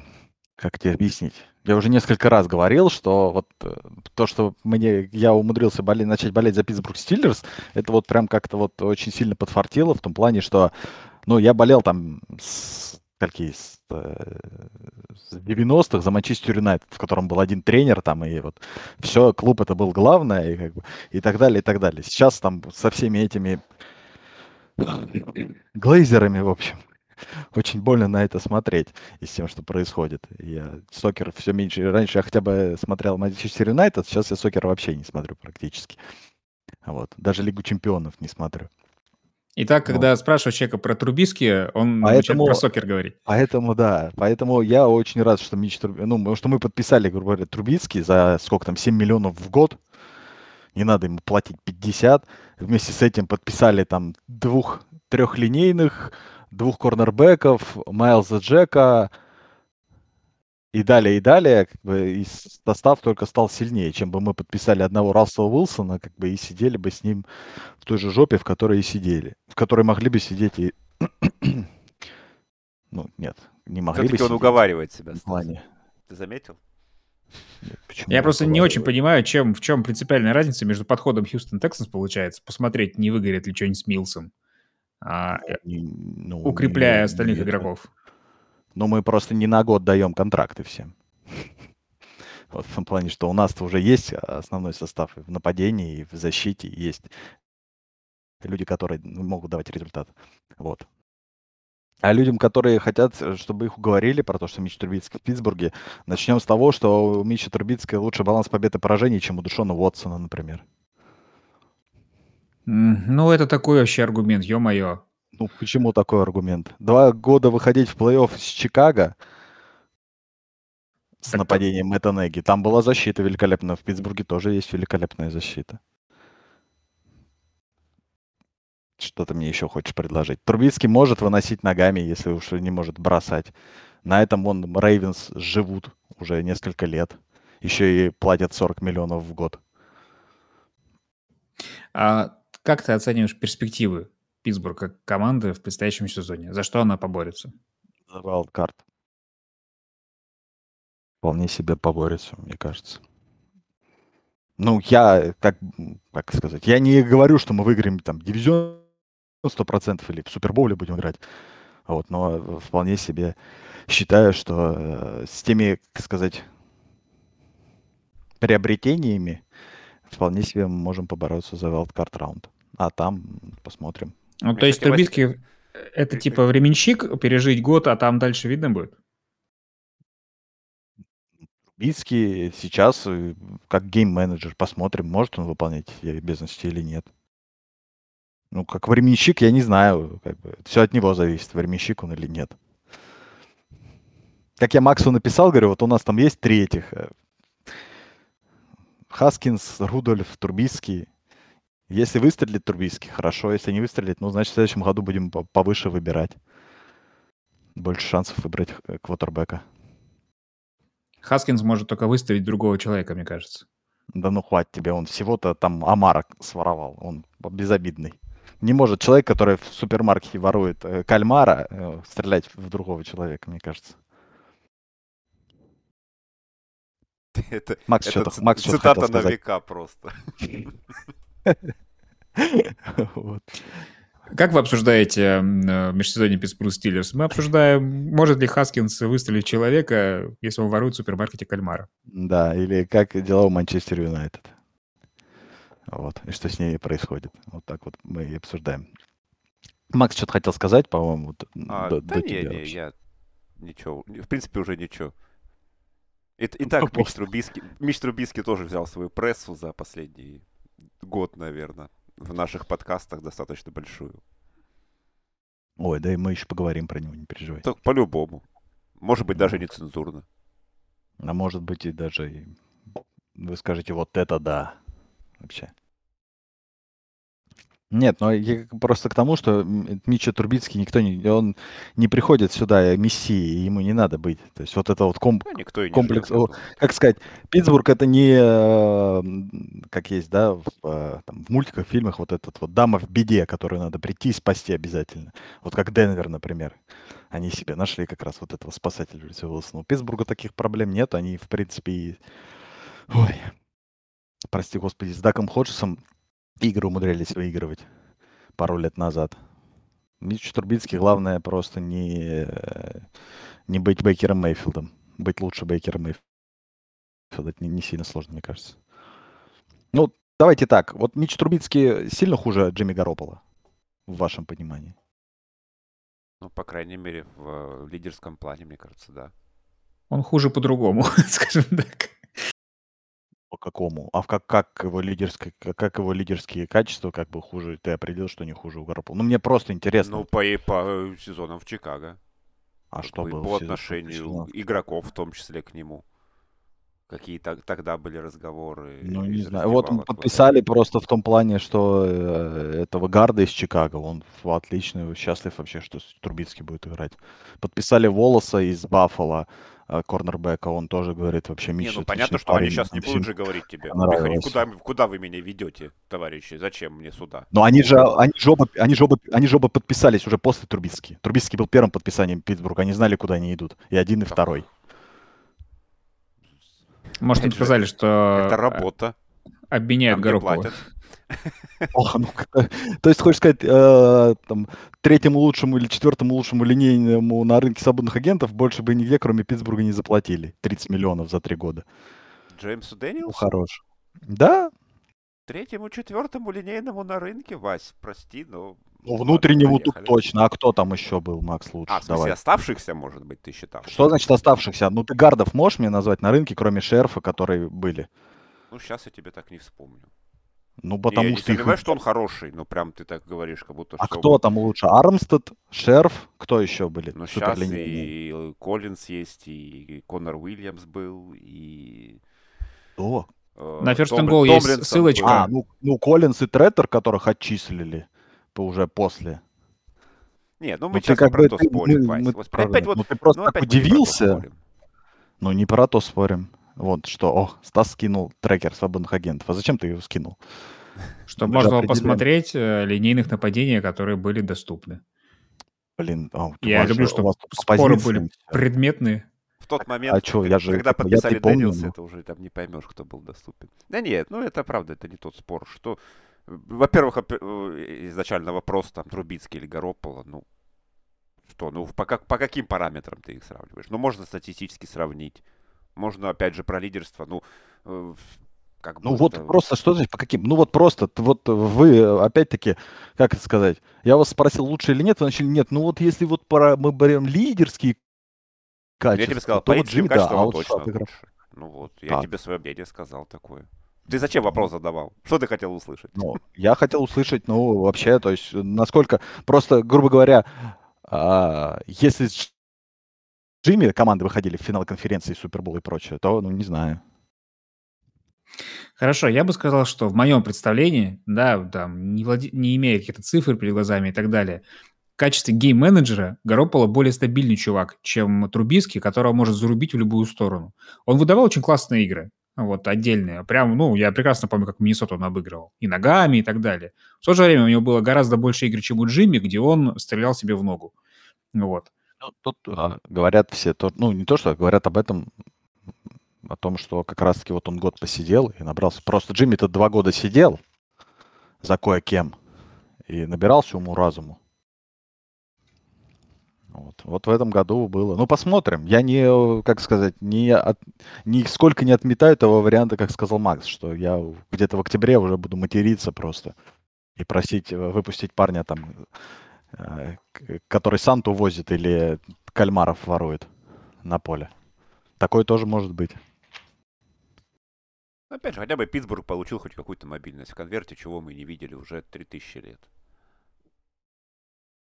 как тебе объяснить? Я уже несколько раз говорил, что вот э, то, что мне я умудрился болеть, начать болеть за Питтсбург Стиллерс, это вот прям как-то вот очень сильно подфартило в том плане, что, ну, я болел там с какие с, э, с 90-х за Манчестер Юнайтед, в котором был один тренер там, и вот все, клуб это был главное, и, как бы, и так далее, и так далее. Сейчас там со всеми этими глейзерами, в общем, очень больно на это смотреть и с тем, что происходит. Я сокер все меньше. Раньше я хотя бы смотрел Манчестер Юнайтед, сейчас я сокер вообще не смотрю практически. Вот. Даже Лигу чемпионов не смотрю. Итак, когда вот. спрашиваю человека про Трубиски, он поэтому, про сокер говорит. Поэтому, да. Поэтому я очень рад, что Мич Трубицкий... Ну, что мы подписали, грубо говоря, Трубицкий за сколько там, 7 миллионов в год. Не надо ему платить 50. Вместе с этим подписали там двух трехлинейных двух корнербеков, Майлза Джека и далее, и далее, как бы, и состав только стал сильнее, чем бы мы подписали одного Рассела Уилсона, как бы, и сидели бы с ним в той же жопе, в которой и сидели, в которой могли бы сидеть и... ну, нет, не могли бы он уговаривает себя. В плане. Ты заметил? Нет, Я просто не очень понимаю, чем, в чем принципиальная разница между подходом Хьюстон Тексанс получается. Посмотреть, не выгорит ли что-нибудь с Милсом а, ну, укрепляя не, остальных не, игроков. Но мы просто не на год даем контракты всем. Вот в том плане, что у нас уже есть основной состав в нападении, и в защите есть люди, которые могут давать результат. Вот. А людям, которые хотят, э, чтобы их уговорили про то, что Мич Трубицкий в Питтсбурге, начнем с того, что у Мича Трубицкого лучше баланс побед и поражений, чем у Душона Уотсона, например. Ну, это такой вообще аргумент, ё-моё. Ну, почему такой аргумент? Два года выходить в плей-офф с Чикаго с так нападением Мэтта Неги. Там была защита великолепная. В Питтсбурге тоже есть великолепная защита. Что ты мне еще хочешь предложить? Трубицкий может выносить ногами, если уж не может бросать. На этом он Рейвенс живут уже несколько лет. Еще и платят 40 миллионов в год. А как ты оцениваешь перспективы Питтсбург как команды в предстоящем сезоне? За что она поборется? За wildcard. Вполне себе поборется, мне кажется. Ну, я, как, как сказать, я не говорю, что мы выиграем там дивизион 100% или в Супербоуле будем играть. Вот, но вполне себе считаю, что э, с теми, как сказать, приобретениями вполне себе мы можем побороться за wildcard раунд а там посмотрим. Ну, то есть Трубицкий это типа временщик, пережить год, а там дальше видно будет? Трубицкий сейчас э, как гейм-менеджер, посмотрим, может он выполнять эти обязанности или нет. Ну, как временщик, я не знаю. Как бы, все от него зависит, временщик он или нет. Как я Максу написал, говорю, вот у нас там есть три этих. Э, Хаскинс, Рудольф, Турбицкий. Если выстрелит Трубийский, хорошо. Если не выстрелит, ну, значит, в следующем году будем повыше выбирать. Больше шансов выбрать э, квотербека. Хаскинс может только выставить другого человека, мне кажется. Да ну хватит тебе, он всего-то там Амара своровал, он безобидный. Не может человек, который в супермаркете ворует э, кальмара, э, стрелять в другого человека, мне кажется. Это, Макс это что-то, Макс цитата что на сказать. века просто. Как вы обсуждаете э, межсезонье Питтсбург Стиллерс? Мы обсуждаем, может ли Хаскинс выстрелить человека, если он ворует в супермаркете кальмара. Да, или как дела у Манчестер Юнайтед. Вот, и что с ней происходит. Вот так вот мы и обсуждаем. Макс что-то хотел сказать, по-моему, а, до, да до не, тебя не, вообще. я ничего, в принципе, уже ничего. И, и так Мич Трубиский, Мич Трубиский тоже взял свою прессу за последний год, наверное. В наших подкастах достаточно большую. Ой, да и мы еще поговорим про него, не переживай. Так по-любому. Может быть, даже нецензурно. А может быть и даже и вы скажете, вот это да. Вообще. Нет, но я просто к тому, что Мича Турбицкий никто не, он не приходит сюда мессией, ему не надо быть. То есть вот это вот комп, Да, никто и не комплекс, думаю. как сказать, Питтсбург это не как есть, да, в, э, там, в мультиках, фильмах вот этот вот дама в беде, которую надо прийти и спасти обязательно. Вот как Денвер, например. Они себе нашли как раз вот этого спасателя Люси Уилсона. У Питтсбурга таких проблем нет, они в принципе и... Ой, прости господи, с Даком Ходжесом игры умудрялись выигрывать пару лет назад. Митч Турбинский, главное просто не, э, не быть Бейкером Мейфилдом. Быть лучше Бейкером Мейфилда. Это не, не сильно сложно, мне кажется. Ну, давайте так. Вот Митч Трубицкий сильно хуже Джимми Гаропола, в вашем понимании? Ну, по крайней мере, в э, лидерском плане, мне кажется, да. Он хуже по-другому, скажем так. По какому? А в как, как его лидерское, как, его лидерские качества как бы хуже? Ты определил, что не хуже у Гаропола. Ну, мне просто интересно. Ну, по, по э, сезонам в Чикаго. а Как что бы было? по отношению игроков, в том числе, к нему. Какие так- тогда были разговоры Ну, не знаю. Вот вот. подписали просто в том плане, что э, этого гарда из Чикаго, он отличный, счастлив вообще, что Трубицкий будет играть. Подписали Волоса из Баффала, корнербека, он тоже говорит, вообще, Не, Миша, ну понятно, отличный что они парень, сейчас не будут всем же говорить тебе, куда, куда вы меня ведете, товарищи, зачем мне сюда? Но они же, они же оба, они же оба, они же оба подписались уже после Трубицки. Трубицкий был первым подписанием Питтсбурга, они знали, куда они идут. И один, и Так. второй. Может, же, сказали, что Это э, работа, обменяют платят. О, ну, то есть, хочешь сказать, э, там, третьему лучшему или четвертому лучшему линейному на рынке свободных агентов больше бы нигде, кроме Питтсбурга, не заплатили. 30 миллионов за три года. Джеймсу Ну, Дэниелсу, хорош. Да, третьему, четвертому линейному на рынке, Вась, прости, но... ну, внутреннему тут точно. А кто там еще был, Макс, лучше? А, в смысле, Давай. оставшихся, может быть, ты считал? Что значит оставшихся? Ну, ты гардов можешь мне назвать на рынке, кроме шерфа, которые были? Ну, сейчас я тебе так не вспомню. Ну, Не, потому я не что их... что он хороший, но прям ты так говоришь, как будто А всё кто там лучше? Армстед, Шерф, кто еще были? Ну, сейчас Суперлинейные. и Коллинз есть, и Конор Уильямс был, и... Кто? э, На First and Томлин- Goal есть Томлинсон ссылочка. А, ну, ну Коллинс и Треттер, которых отчислили по- уже после. Нет, ну мы Ну, сейчас как не про то спорим, мы- Вась. мы опять вот, ну, ты просто ну, так удивился. Ну, не про то спорим. Вот что, о, Стас скинул трекер свободных агентов. А зачем ты его скинул? Чтобы можно было посмотреть э, линейных нападений, которые были доступны. Блин, а, у Я вас люблю, же- у чтобы вас тут по споры позициям были всё. предметные. В тот момент, А чё, к- я же- когда я-то подписали помню, ну. это уже там не поймешь, кто был доступен. Да нет, ну это правда, это не тот спор, что... э, Во-первых, опе- э, изначально вопрос, там, Трубицкий или Гаропола, ну, что, ну, по, как, по каким параметрам ты их сравниваешь? Ну, можно статистически сравнить, можно, опять же, про лидерство, ну, э, как бы Ну вот это- просто, что значит по каким? Ну вот просто, вот вы, э, опять-таки, как это сказать, я вас спросил, лучше или нет, вы начали нет. Ну вот если вот пора, мы берем лидерские качества, Я тебе сказал, то вот Джимми, да, а вот точно лучше. Ну вот, я Так. тебе свое мнение сказал такое. Ты зачем вопрос задавал? Что ты хотел услышать? Ну, я хотел услышать, ну, вообще, то есть, э, насколько, просто, грубо говоря, а, если Джимми команды выходили в финал конференции, Супербол и прочее, то, ну, не знаю. Хорошо, я бы сказал, что в моем представлении, да, там, не, владе- не имея каких-то цифр перед глазами и так далее, в качестве гейм-менеджера Гарополо более стабильный чувак, чем Трубиский, которого может зарубить в любую сторону. Он выдавал очень классные игры, вот, отдельные. Прям, ну, я прекрасно помню, как Миннесоту он обыгрывал. И ногами, и так далее. В то же время у него было гораздо больше игр, чем у Джимми, где он стрелял себе в ногу. Вот. Ну, тут а, говорят все, то, ну, не то, что говорят об этом, о том, что как раз-таки вот он год посидел и набрался. Просто Джимми-то два года сидел за кое-кем и набирался уму-разуму. Вот. вот в этом году было. Ну, посмотрим. Я не, как сказать, не от, нисколько не отметаю того варианта, как сказал Макс, что я где-то в октябре уже буду материться просто и просить э, выпустить парня там, который Санту возит или кальмаров ворует на поле. Такое тоже может быть. Опять же, хотя бы Питтсбург получил хоть какую-то мобильность в конверте, чего мы не видели уже 3000 лет.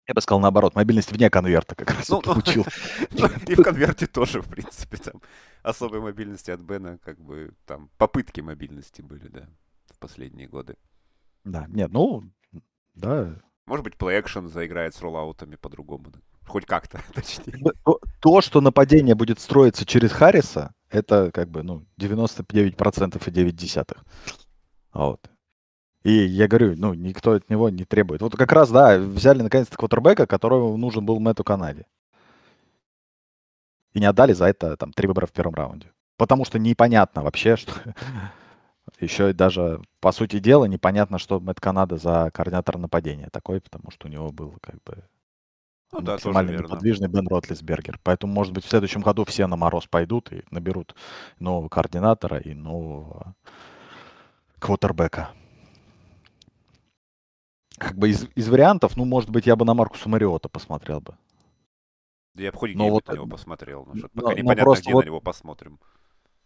Я бы сказал наоборот, мобильность вне конверта как раз Ну, ну, получил. ну, И в конверте тоже, в принципе, там особой мобильности от Бена, как бы там попытки мобильности были, да, в последние годы. Да, нет, ну, да. Может быть, Play Action заиграет с роллаутами по-другому. Хоть как-то, точнее. То, то, что нападение будет строиться через Харриса, это как бы, ну, 99% и 9 десятых. Вот. И я говорю, ну, никто от него не требует. Вот как раз, да, взяли наконец-то квотербека, которому нужен был Мэтту Канаде. И не отдали за это там три выбора в первом раунде. Потому что непонятно вообще, что еще и даже, по сути дела, непонятно, что Мэтт Канада за координатор нападения такой, потому что у него был как бы Ну да, максимально неподвижный Бен Ротлисбергер. Поэтому, может быть, в следующем году все на мороз пойдут и наберут нового координатора и нового квотербека. Как бы из, из вариантов, ну, может быть, я бы на Маркуса Мариота посмотрел бы. Да Я бы хоть Но где-нибудь вот, на него э, посмотрел. но пока но непонятно, просто где вот- на него посмотрим.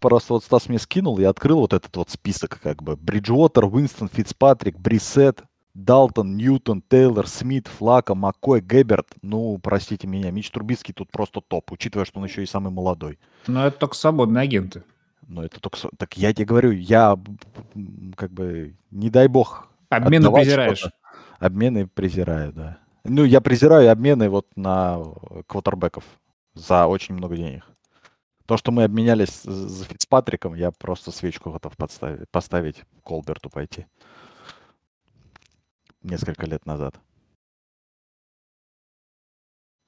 Просто вот Стас мне скинул, я открыл вот этот вот список, как бы. Бриджуотер, Уинстон, Фицпатрик, Брисет, Далтон, Ньютон, Тейлор, Смит, Флака, Маккой, Геберт. Ну, простите меня, Мич Трубицкий тут просто топ, учитывая, что он еще и самый молодой. Но это только свободные агенты. Но это только... Так я тебе говорю, я как бы, не дай бог, Обмены презираешь. что-то. Обмены презираю, да. Ну, я презираю обмены вот на квотербеков за очень много денег. То, что мы обменялись за Фицпатриком, я просто свечку готов подставить, поставить Колберту пойти. Несколько лет назад.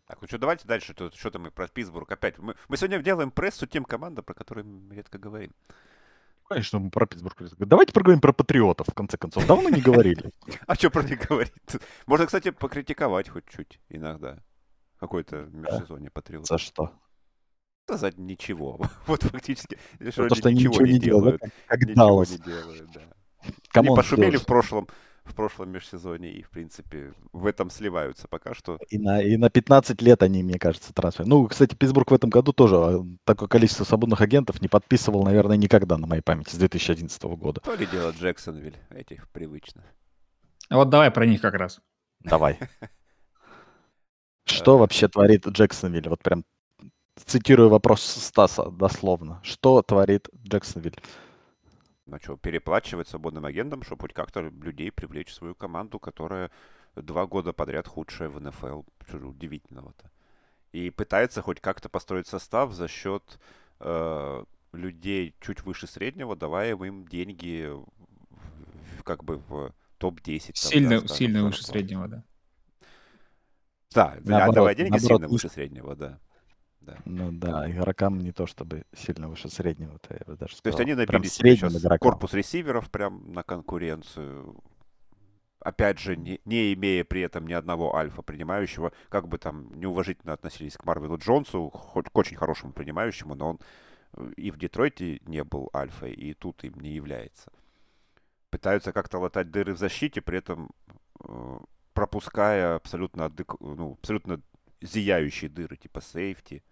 Так, ну что, давайте дальше. Тут Что-то мы про Питтсбург опять. Мы, мы сегодня делаем прессу тем командам, про которые мы редко говорим. Конечно, мы про Питтсбург. Давайте поговорим про патриотов, в конце концов. Давно не говорили. А что про них говорить? Можно, кстати, покритиковать хоть чуть иногда. Какой-то межсезонье патриот. За что? Да за ничего. Вот фактически. Что то, они что они ничего не делают. да, Как Ничего Даллас. не делают, да. Они Come on, пошумели Джордж. в прошлом, в прошлом межсезонье и, в принципе, в этом сливаются пока что. И на, и на 15 лет они, мне кажется, трансфер. Ну, кстати, Питтсбург в этом году тоже а, такое количество свободных агентов не подписывал, наверное, никогда на моей памяти с 2011 года. То ли дело Джексонвиль, этих привычно. А Вот давай про них как раз. Давай. Что вообще творит Джексонвиль? Вот прям цитирую вопрос Стаса дословно. Что творит Джексонвиль? Ну что, переплачивать свободным агентам, чтобы хоть как-то людей привлечь в свою команду, которая два года подряд худшая в НФЛ. Что же удивительного-то. И пытается хоть как-то построить состав за счет э, людей чуть выше среднего, давая им деньги в- как бы в топ-10. там, да, Сильно, сильно выше среднего, да. Да, Наоборот, отдавая деньги наоборот, сильно выше среднего, да. Да. Ну да, игрокам не то чтобы сильно выше среднего, то я бы даже То есть сказал. они набили сейчас игрокам. корпус ресиверов прям на конкуренцию. Опять же, не, не имея при этом ни одного альфа принимающего, как бы там неуважительно относились к Марвину Джонсу, хоть к очень хорошему принимающему, но он э, и в Детройте не был альфой, и тут им не является. Пытаются как-то латать дыры в защите, при этом э, пропуская абсолютно, адек- ну, абсолютно зияющие дыры, типа сейфти.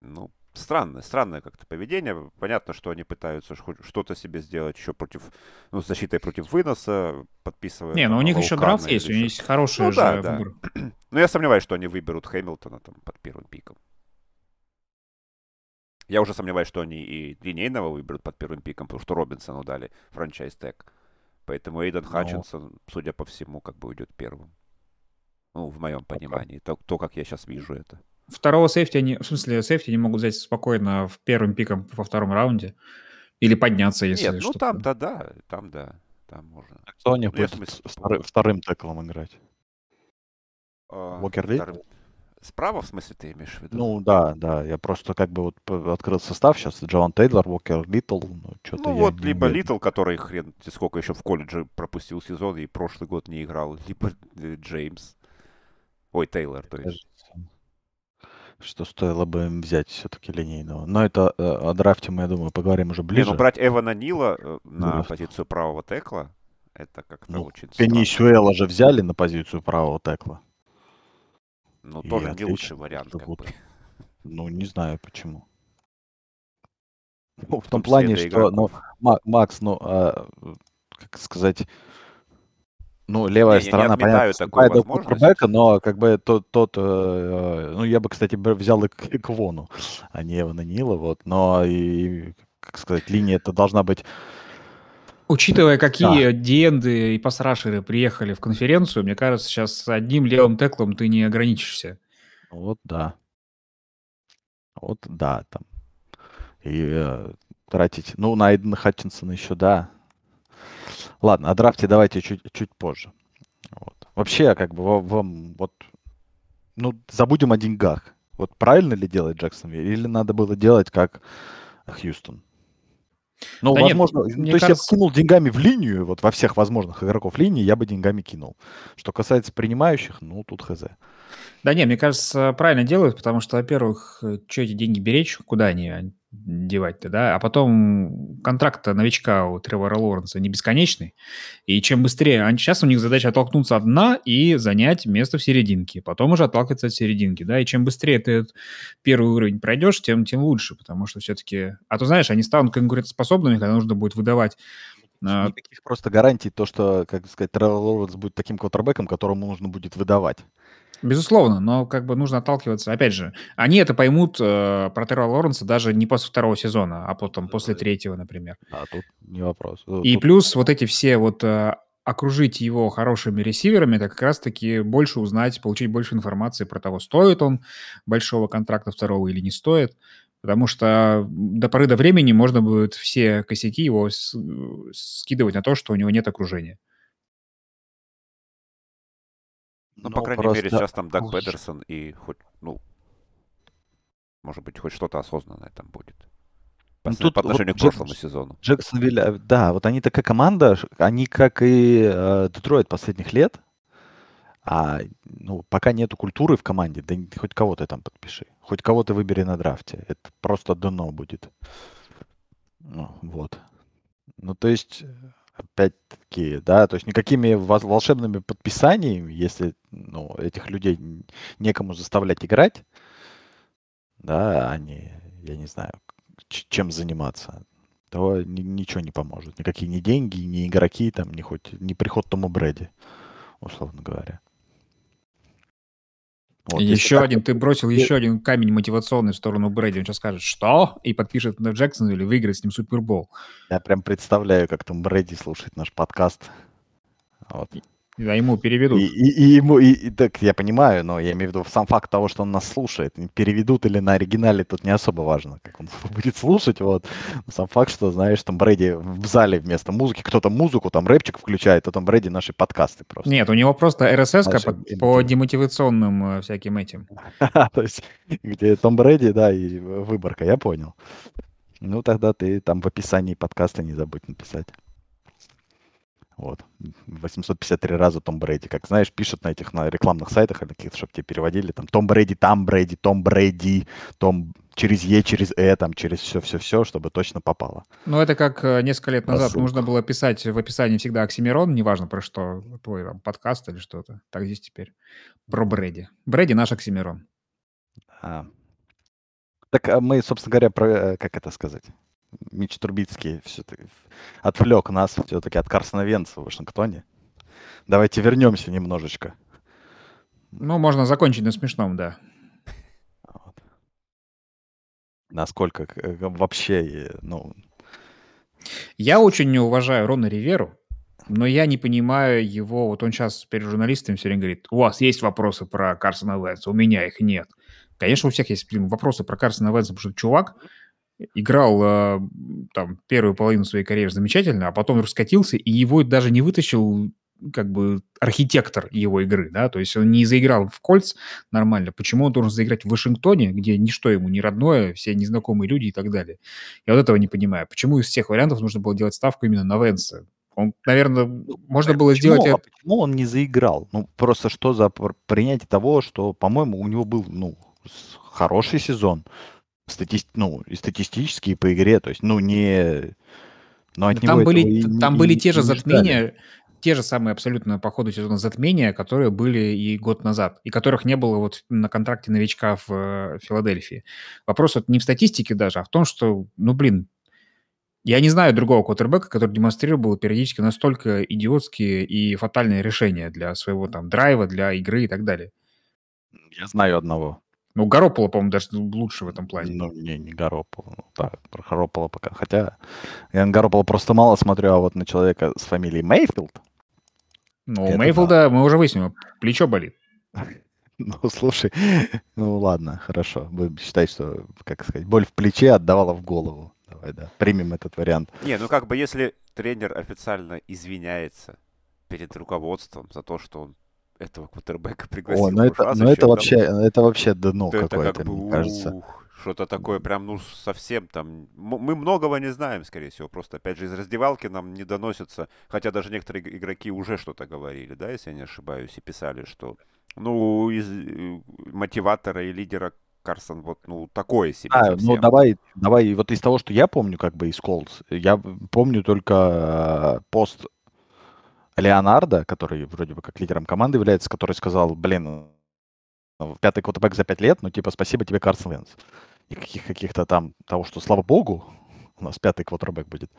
Ну, странное, странное как-то поведение. Понятно, что они пытаются что-то себе сделать еще против, ну, с защитой против выноса, подписывая... Не, там, ну у них еще драфт есть, у или них еще- есть хороший Ну же да, да. выбор. Но я сомневаюсь, что они выберут Хэмилтона там под первым пиком. Я уже сомневаюсь, что они и линейного выберут под первым пиком, потому что Робинсону дали franchise tag. Поэтому Эйден Ну. Хатчинсон, судя по всему, как бы уйдет первым. Ну, в моем понимании. То, то, как я сейчас вижу это. Второго сейфти они, в смысле, сейфти они могут взять спокойно в первым пиком во втором раунде. Или подняться, если Нет, ну что-то. там-то да, там да, там можно. Кто у них Ну, будет смысл вторы- вторым теклом играть? А, Уокер вторым- Литтл? Справа, в смысле, ты имеешь в виду? Ну да, да, я просто как бы вот открыл состав сейчас. Джаваан Тейлор, Уокер Литтл, ну что-то Ну я вот, не либо уверен. Литл, который хрен сколько еще в колледже пропустил сезон и прошлый год не играл, либо э, Джеймс. Ой, Тейлор, то есть. Что стоило бы им взять все-таки линейного. Но это э, о драфте мы, я думаю, поговорим уже Не, ближе. ну брать Эвана Нила э, на Драфт. позицию правого тэкла, это как-то Ну, очень. Пенисюэла же взяли на позицию правого текла. Ну, И тоже не лучший вариант, как вот. бы. Ну, не знаю почему. Ну, в том плане, что, ну, Макс, ну, а, как сказать, ну, левая не, сторона, не понятно, такую возможность. но как бы тот, тот э, ну, я бы, кстати, взял и Квону, а не Эвана Нила, вот, но и, как сказать, линия это должна быть Учитывая, какие да. диенды и пасрашеры приехали в конференцию, мне кажется, сейчас одним левым теклом ты не ограничишься. Вот да. Вот да, там. И э, тратить... Ну, на Эйдена Хатчинсона еще, да. Ладно, о драфте давайте чуть, чуть позже. Вот. Вообще, как бы, вам вот... Ну, забудем о деньгах. Вот правильно ли делать Джексонвилл? Или надо было делать как Хьюстон? Ну, да возможно, нет, то есть кажется... я кинул деньгами в линию, вот во всех возможных игроков линии я бы деньгами кинул. Что касается принимающих, ну, тут хз. Да не, мне кажется, правильно делают, потому что, во-первых, э, что эти деньги беречь, куда они девать-то, да? А потом контракт новичка у Тревора Лоренса не бесконечный, и чем быстрее... А сейчас у них задача оттолкнуться от дна и занять место в серединке, потом уже отталкиваться от серединки, да? И чем быстрее ты первый уровень пройдешь, тем, тем лучше, потому что все-таки... А то, знаешь, они станут конкурентоспособными, когда нужно будет выдавать Никаких просто гарантий, то, что, как сказать, Тревор Лоренс будет таким квотербеком, которому нужно будет выдавать. Безусловно, но как бы нужно отталкиваться. Опять же, они это поймут э, про Террора Лоренса даже не после второго сезона, а потом после третьего, например. А тут не вопрос. Э, И тут... плюс вот эти все вот э, окружить его хорошими ресиверами, это как раз-таки больше узнать, получить больше информации про того, стоит он большого контракта второго или не стоит. Потому что до поры до времени можно будет все косяки его скидывать на то, что у него нет окружения. Ну, по крайней просто... мере, сейчас там Даг Педерсон и хоть, ну, может быть, хоть что-то осознанное там будет. По, ну, тут по отношению вот к прошлому Джек, сезону. Джексонвилл, э, да, вот они такая команда, они как и э, Детройт последних лет, а ну, пока нету культуры в команде, да хоть кого-то там подпиши, хоть кого-то выбери на драфте, это просто дно будет. Ну, вот. Ну, то есть, опять-таки, да, то есть никакими волшебными подписаниями, если ну, этих людей некому заставлять играть, да, они, я не знаю, чем заниматься, то ни, ничего не поможет. Никакие ни деньги, ни игроки, там, ни хоть, ни приход Тому Брэди, условно говоря. Вот, еще так... один, ты бросил еще один камень мотивационный в сторону Брэди. Он сейчас скажет, что? И подпишет на Джексона или выиграет с ним Супербол. Я прям представляю, как там Брэди слушает наш подкаст. Вот. Да, ему переведут. И, и, и ему, и, и, так я понимаю, но я имею в виду сам факт того, что он нас слушает. Переведут или на оригинале, тут не особо важно, как он будет слушать, вот. сам факт, что, знаешь, там Брэди в зале вместо музыки, кто-то музыку, там рэпчик включает, а там Брэди наши подкасты просто. Нет, у него просто РСС по, по демотивационным э, всяким этим. То есть, где Том Брэди, да, и выборка, я понял. Ну, тогда ты там в описании подкаста не забудь написать. Вот. 853 раза Том Брэди. Как знаешь, пишут на этих на рекламных сайтах или каких-то, чтобы тебе переводили. Там Том Брэди, там Брэди, Том Брэди, Том через Е, через Э, там, через все-все-все, чтобы точно попало. Ну, это как э, несколько лет назад Рассылка. нужно было писать в описании всегда Оксимирон, неважно про что, твой там, подкаст или что-то. Так здесь теперь про Брэди. Брэди наш Оксимирон. А. Так а мы, собственно говоря, про, э, как это сказать? Мич Трубицкий все-таки отвлек нас все-таки от Карсона Венца в Вашингтоне. Давайте вернемся немножечко. Ну, можно закончить на смешном, да. Вот. Насколько э, вообще, ну... Я очень не уважаю Рона Риверу, но я не понимаю его... Вот он сейчас перед журналистами все время говорит, у вас есть вопросы про Карсона Венца, у меня их нет. Конечно, у всех есть вопросы про Карсона Венца, потому что чувак играл э, там первую половину своей карьеры замечательно, а потом раскатился, и его даже не вытащил как бы архитектор его игры, да, то есть он не заиграл в кольц нормально. Почему он должен заиграть в Вашингтоне, где ничто ему не родное, все незнакомые люди и так далее? Я вот этого не понимаю. Почему из всех вариантов нужно было делать ставку именно на Венса? Он, наверное, ну, можно было почему, сделать... А почему он не заиграл? Ну, просто что за принятие того, что, по-моему, у него был, ну, хороший сезон стати... ну, и статистически, и по игре. То есть, ну, не... Но от там были, и, там и, были и, те же затмения, те же самые абсолютно по ходу сезона затмения, которые были и год назад, и которых не было вот на контракте новичка в э, Филадельфии. Вопрос вот не в статистике даже, а в том, что, ну, блин, Я не знаю другого квотербека, который демонстрировал периодически настолько идиотские и фатальные решения для своего там драйва, для игры и так далее. Я знаю одного. Ну, Гарополо, по-моему, даже лучше в этом плане. Ну, не, не Гарополо. Ну, так, про Гарополо пока. Хотя я на Гарополо просто мало смотрю, а вот на человека с фамилией Мейфилд. Ну, у Мейфилда да. мы уже выяснили, плечо болит. Ну, слушай, ну ладно, хорошо. Будем считать, что, как сказать, боль в плече отдавала в голову. Давай, да, примем этот вариант. Не, ну как бы если тренер официально извиняется перед руководством за то, что он этого квотербека пригласил. О, ну это, ну это вообще, это вообще дно какое-то, как бы, мне кажется. Что-то такое прям, ну, совсем там... Мы многого не знаем, скорее всего. Просто, опять же, из раздевалки нам не доносится. Хотя даже некоторые игроки уже что-то говорили, да, если я не ошибаюсь, и писали, что, ну, из э, мотиватора и лидера Карсон вот, ну, такое себе А, ну, давай, давай, вот из того, что я помню, как бы из Колдс, я помню только э, пост Леонардо, который вроде бы как лидером команды является, который сказал, блин, ну, пятый квотербек за пять лет, ну, типа, спасибо тебе, Карсон Венс. И каких- каких-то там того, что, слава богу, у нас пятый квотербек будет.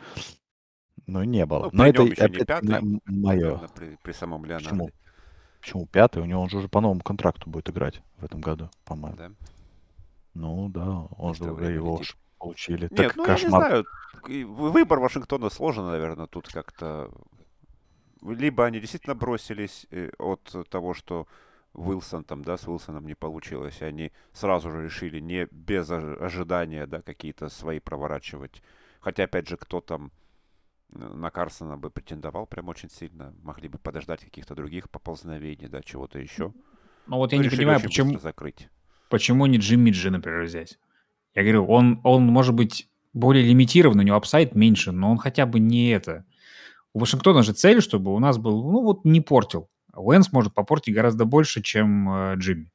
Ну, не было. Ну, Но это, опять, пятый, мое. при, при самом Леонарде. Почему? Почему пятый? У него он же уже по новому контракту будет играть в этом году, по-моему. Да. Ну да, он же уже его летит. получили. Нет, Так ну я не кошмар. знаю. Выбор Вашингтона сложен, наверное, тут как-то. Либо они действительно бросились э, от того, что Уилсон там, да, с Уилсоном не получилось, и они сразу же решили не без ожи- ожидания, да, какие-то свои проворачивать. Хотя, опять же, кто там э, на Карсона бы претендовал прям очень сильно, могли бы подождать каких-то других поползновений, да, чего-то еще. Ну вот я Ну, не понимаю, почему, закрыть. почему не Джимми Джи, например, взять. Я говорю, он, он может быть более лимитирован, у него upside меньше, но он хотя бы не это. У Вашингтона же цель, чтобы у нас был, ну вот, не портил. Уэнц может попортить гораздо больше, чем э, Джимми.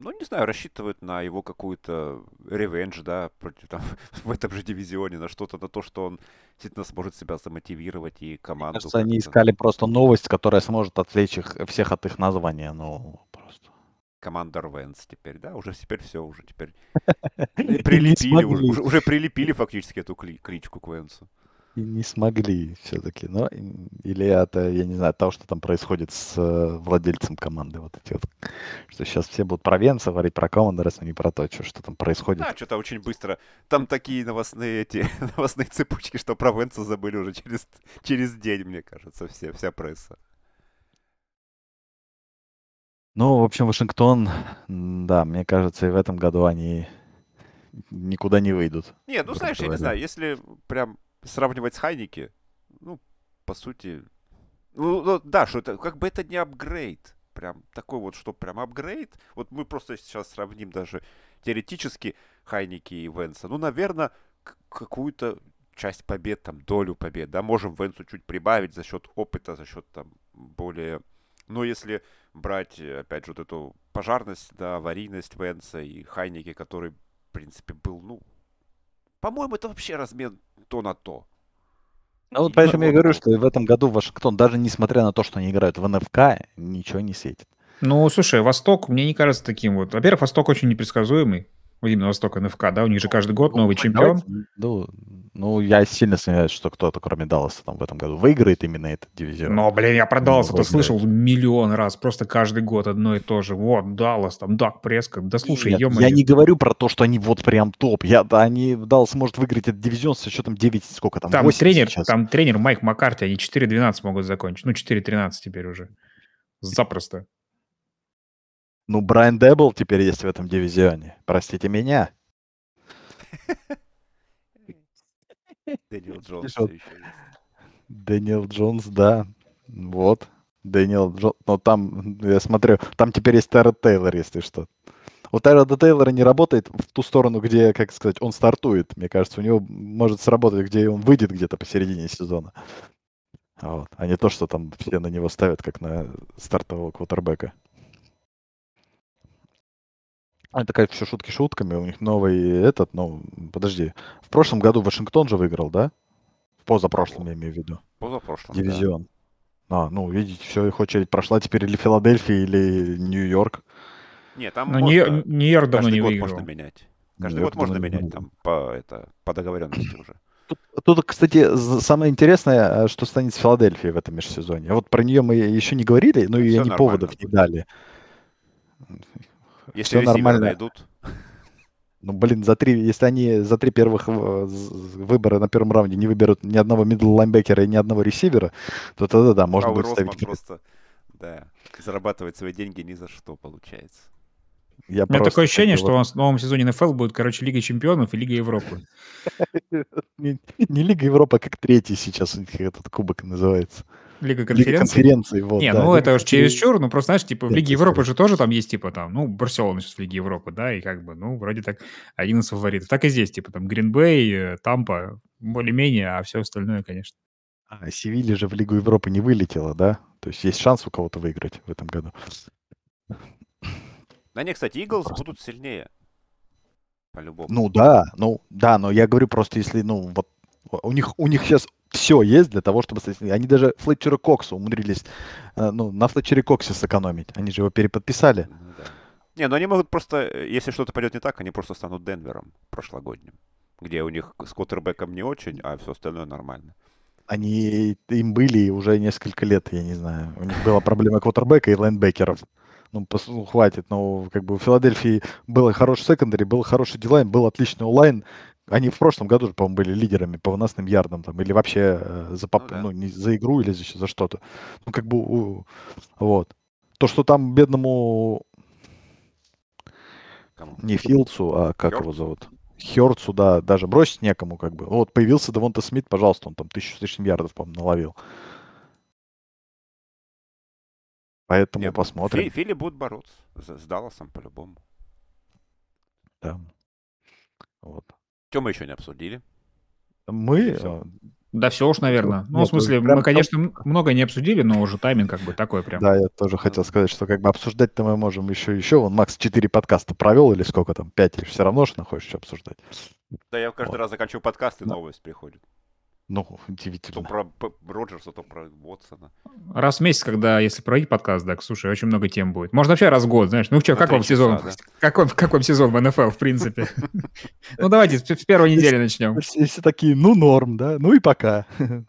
Ну, не знаю, рассчитывают на его какую-то ревенж, да, против, там, в этом же дивизионе, на что-то, на то, что он действительно сможет себя замотивировать и Мне команду кажется, они искали просто новость, которая сможет отвлечь их всех от их названия. Ну. Командор Венс теперь, да, уже теперь все, уже теперь прилепили, уже, уже, прилепили фактически эту кли- кличку к Венсу. И не смогли все-таки. Но или это, я не знаю, от того, что там происходит с э, владельцем команды. Вот эти вот. Что сейчас все будут про Венца говорить, про Командерс, а не про то, что, что там происходит. Да, что-то очень быстро. Там такие новостные эти новостные цепочки, что про Венса забыли уже через, через день, мне кажется, все, вся пресса. Ну, в общем, Вашингтон, да, мне кажется, и в этом году они никуда не выйдут. Не, ну знаешь, я не говоря. знаю, если прям сравнивать с Хайники, ну, по сути, ну, ну, да, что это, как бы это не апгрейд, прям такой вот, что прям апгрейд. Вот мы просто сейчас сравним даже теоретически Хайники и Венса. Ну, наверное, какую-то часть побед, там, долю побед, да, можем Венсу чуть прибавить за счет опыта, за счет там более... Но если брать, э, опять же, вот эту пожарность, да, аварийность Венса и Хайники, который, в принципе, был, ну, по-моему, это вообще размен то на то. Ну вот И поэтому я говорю, что в этом году Вашингтон, даже несмотря на то, что они играют в НФК, ничего не светит. Ну, слушай, Восток мне не кажется таким вот. Во-первых, Восток очень непредсказуемый. Именно Восток НФК, да, у них же каждый год Ну, новый давайте, чемпион. ну, ну, я сильно сомневаюсь, что кто-то, кроме Далласа, там в этом году выиграет именно этот дивизион. Но, блин, я про Не Даллас могу это слышал миллион раз, просто каждый год одно и то же. Вот, Даллас, там, Дак Прескотт. Да слушай, Нет, я не говорю про то, что они вот прям топ. Я, да, они, Даллас может выиграть этот дивизион со счетом 9, сколько там, Там 8 тренер, сейчас. там тренер Майк Маккарти, они 4-12 могут закончить. Ну, 4-13 теперь уже. Запросто. Ну, Брайан Дэйболл теперь есть в этом дивизионе. Простите меня. Дэниел Джонс. Дэниел Джонс, да. Вот. Дэниел Джонс. Но там, я смотрю, там теперь есть Тайрод Тейлор, если что. У Тайрода Тейлора не работает в ту сторону, где, как сказать, он стартует. Мне кажется, у него может сработать, где он выйдет где-то посередине сезона. Вот. А не то, что там все на него ставят, как на стартового квотербека. Это, конечно, все шутки шутками. У них новый этот, ну, подожди. В прошлом году Вашингтон же выиграл, да? В позапрошлом, я имею в виду. Позапрошлом, да. Дивизион. А, ну, видите, все, их очередь прошла теперь или Филадельфия, или Нью-Йорк. Не, там Но можно Нью- Нью-Йорк давно каждый не год выигрывал. можно менять. Каждый Я год можно менять ну, там по, это, по договоренности уже. Тут, тут, кстати, самое интересное, э, что станет с Филадельфией в этом межсезонье. Вот про нее мы еще не говорили, но Ну, и они нормально поводов не дали. Если ресивера нормально. найдут. Ну, блин, за три, если они за три первых э, выбора на первом раунде не выберут ни одного мидл лайнбекера и ни одного ресивера, то тогда да, можно будет ставить. Просто, да, зарабатывает свои деньги ни за что, получается. Я У меня такое ощущение, что у вот нас в новом сезоне НФЛ будет, короче, Лига чемпионов и Лига Европы. не, не Лига Европы, а как третий сейчас у них этот кубок называется. Лига Лига конференций. конференции, вот, Не, да, ну Лига это уж конференции. чересчур, ну просто, знаешь, типа в Лиге Конференции, Европы же тоже там есть, типа там, ну, Барселона сейчас в Лиге Европы, да, и как бы, ну, вроде так один из фаворитов. Так и здесь, типа там Гринбей, Тампа, более-менее, а все остальное, конечно. А, Севилья же в Лигу Европы не вылетела, да? То есть есть шанс у кого-то выиграть в этом году. Да не, кстати, Иглс Просто. будут сильнее. По-любому. Ну да, ну да, но я говорю просто, если, ну, вот у них, у них сейчас все есть для того, чтобы... Они даже Флетчера Кокса умудрились, э, ну, на Флетчере Коксе сэкономить. Они же его переподписали. Ну да. Не, ну они могут просто, э, если что-то пойдет не так, они просто станут Денвером прошлогодним. Где у них с квотербеком не очень, а все остальное нормально. Они им были уже несколько лет, я не знаю. У них была проблема квотербека и лайнбекеров. Ну, пос- ну, хватит. Но как бы у Филадельфии был хороший секондари, был хороший дилайн, был отличный онлайн. Они в прошлом году, же, по-моему, были лидерами по выносным ярдам там, или вообще э, за, поп- Ну да. ну, не за игру или за, щ- за что-то. Ну, как бы, у- вот. То, что там бедному Кому? не Филдсу, а как его зовут? Херцу, да, даже бросить некому, как бы. Вот появился Девонта Смит, пожалуйста, он там тысячу с лишним ярдов, по-моему, наловил. Поэтому Не, посмотрим. Фи- Фили будут бороться с, с Далласом по-любому. Да. Вот. Что мы еще не обсудили? Мы, Всё. э, Да все уж, наверное. Ну, в Нет, смысле, прям мы, конечно, много не обсудили, но уже тайминг как бы такой прям. да, я тоже хотел сказать, что как бы обсуждать-то мы можем еще еще. Вон Макс 4 подкаста провел или сколько там, 5, все равно же находишь что обсуждать. Да я каждый Вот. раз заканчиваю подкаст, и Да. новость приходит. Ну, То удивительно. про П- Роджерса, то про Уотсона. Раз в месяц, когда, если проводить подкаст, так, слушай, очень много тем будет. Можно вообще раз в год, знаешь. Ну что, как вам сезон? часа, Как вам, как вам сезон в НФЛ, в принципе? Ну, давайте с первой недели начнем. Все, такие, ну норм, да, ну и пока.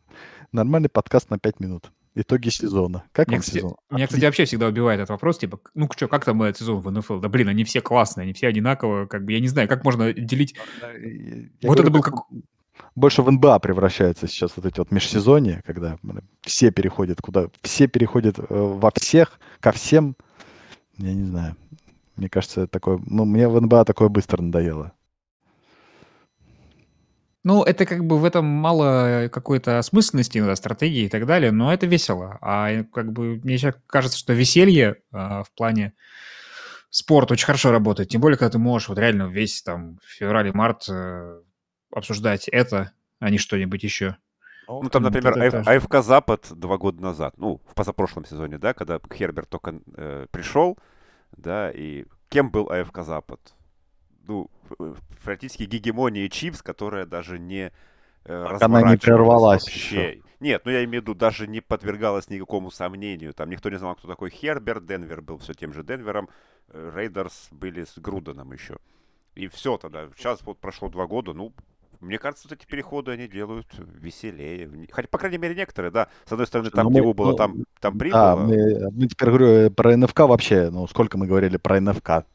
Нормальный подкаст на 5 минут. Итоги сезона. Как Мне, вам кстати, сезон? меня, кстати, вообще всегда убивает этот вопрос, типа, ну что, как там этот сезон в НФЛ? Да блин, они все классные, они все одинаковые, как бы, я не знаю, как можно делить... Я Вот это говорю, был как как... больше в НБА превращается сейчас вот эти вот межсезонья, когда все переходят куда, все переходят э, во всех, ко всем. Я не знаю. Мне кажется, такое, ну, мне в НБА такое быстро надоело. Ну, это как бы в этом мало какой-то осмысленности, иногда, стратегии и так далее, но это весело. А э, как бы мне сейчас кажется, что веселье а, в плане спорта очень хорошо работает. Тем более, когда ты можешь вот реально весь там февраль-март э, обсуждать это, а не что-нибудь еще. Ну, там, например. АФК Запад два года назад, ну, в позапрошлом сезоне, да, когда Херберт только э, пришел, да, и кем был АФК Запад? Ну, практически гегемония Чифс, которая даже не э, Пока она не прервалась вообще. Нет, ну я имею в виду, даже не подвергалась никакому сомнению. Там никто не знал, кто такой Херберт, Денвер был все тем же Денвером, э, Рейдерс были с Груденом еще. И все тогда. Сейчас вот прошло два года, ну, мне кажется, вот эти переходы они делают веселее. Хотя, по крайней мере, некоторые, да. С одной стороны, там, ну где мы- убыло, ну, там, там Да, прибыло. мы, мы теперь говорю э, про НФК вообще, ну сколько мы говорили про НФК.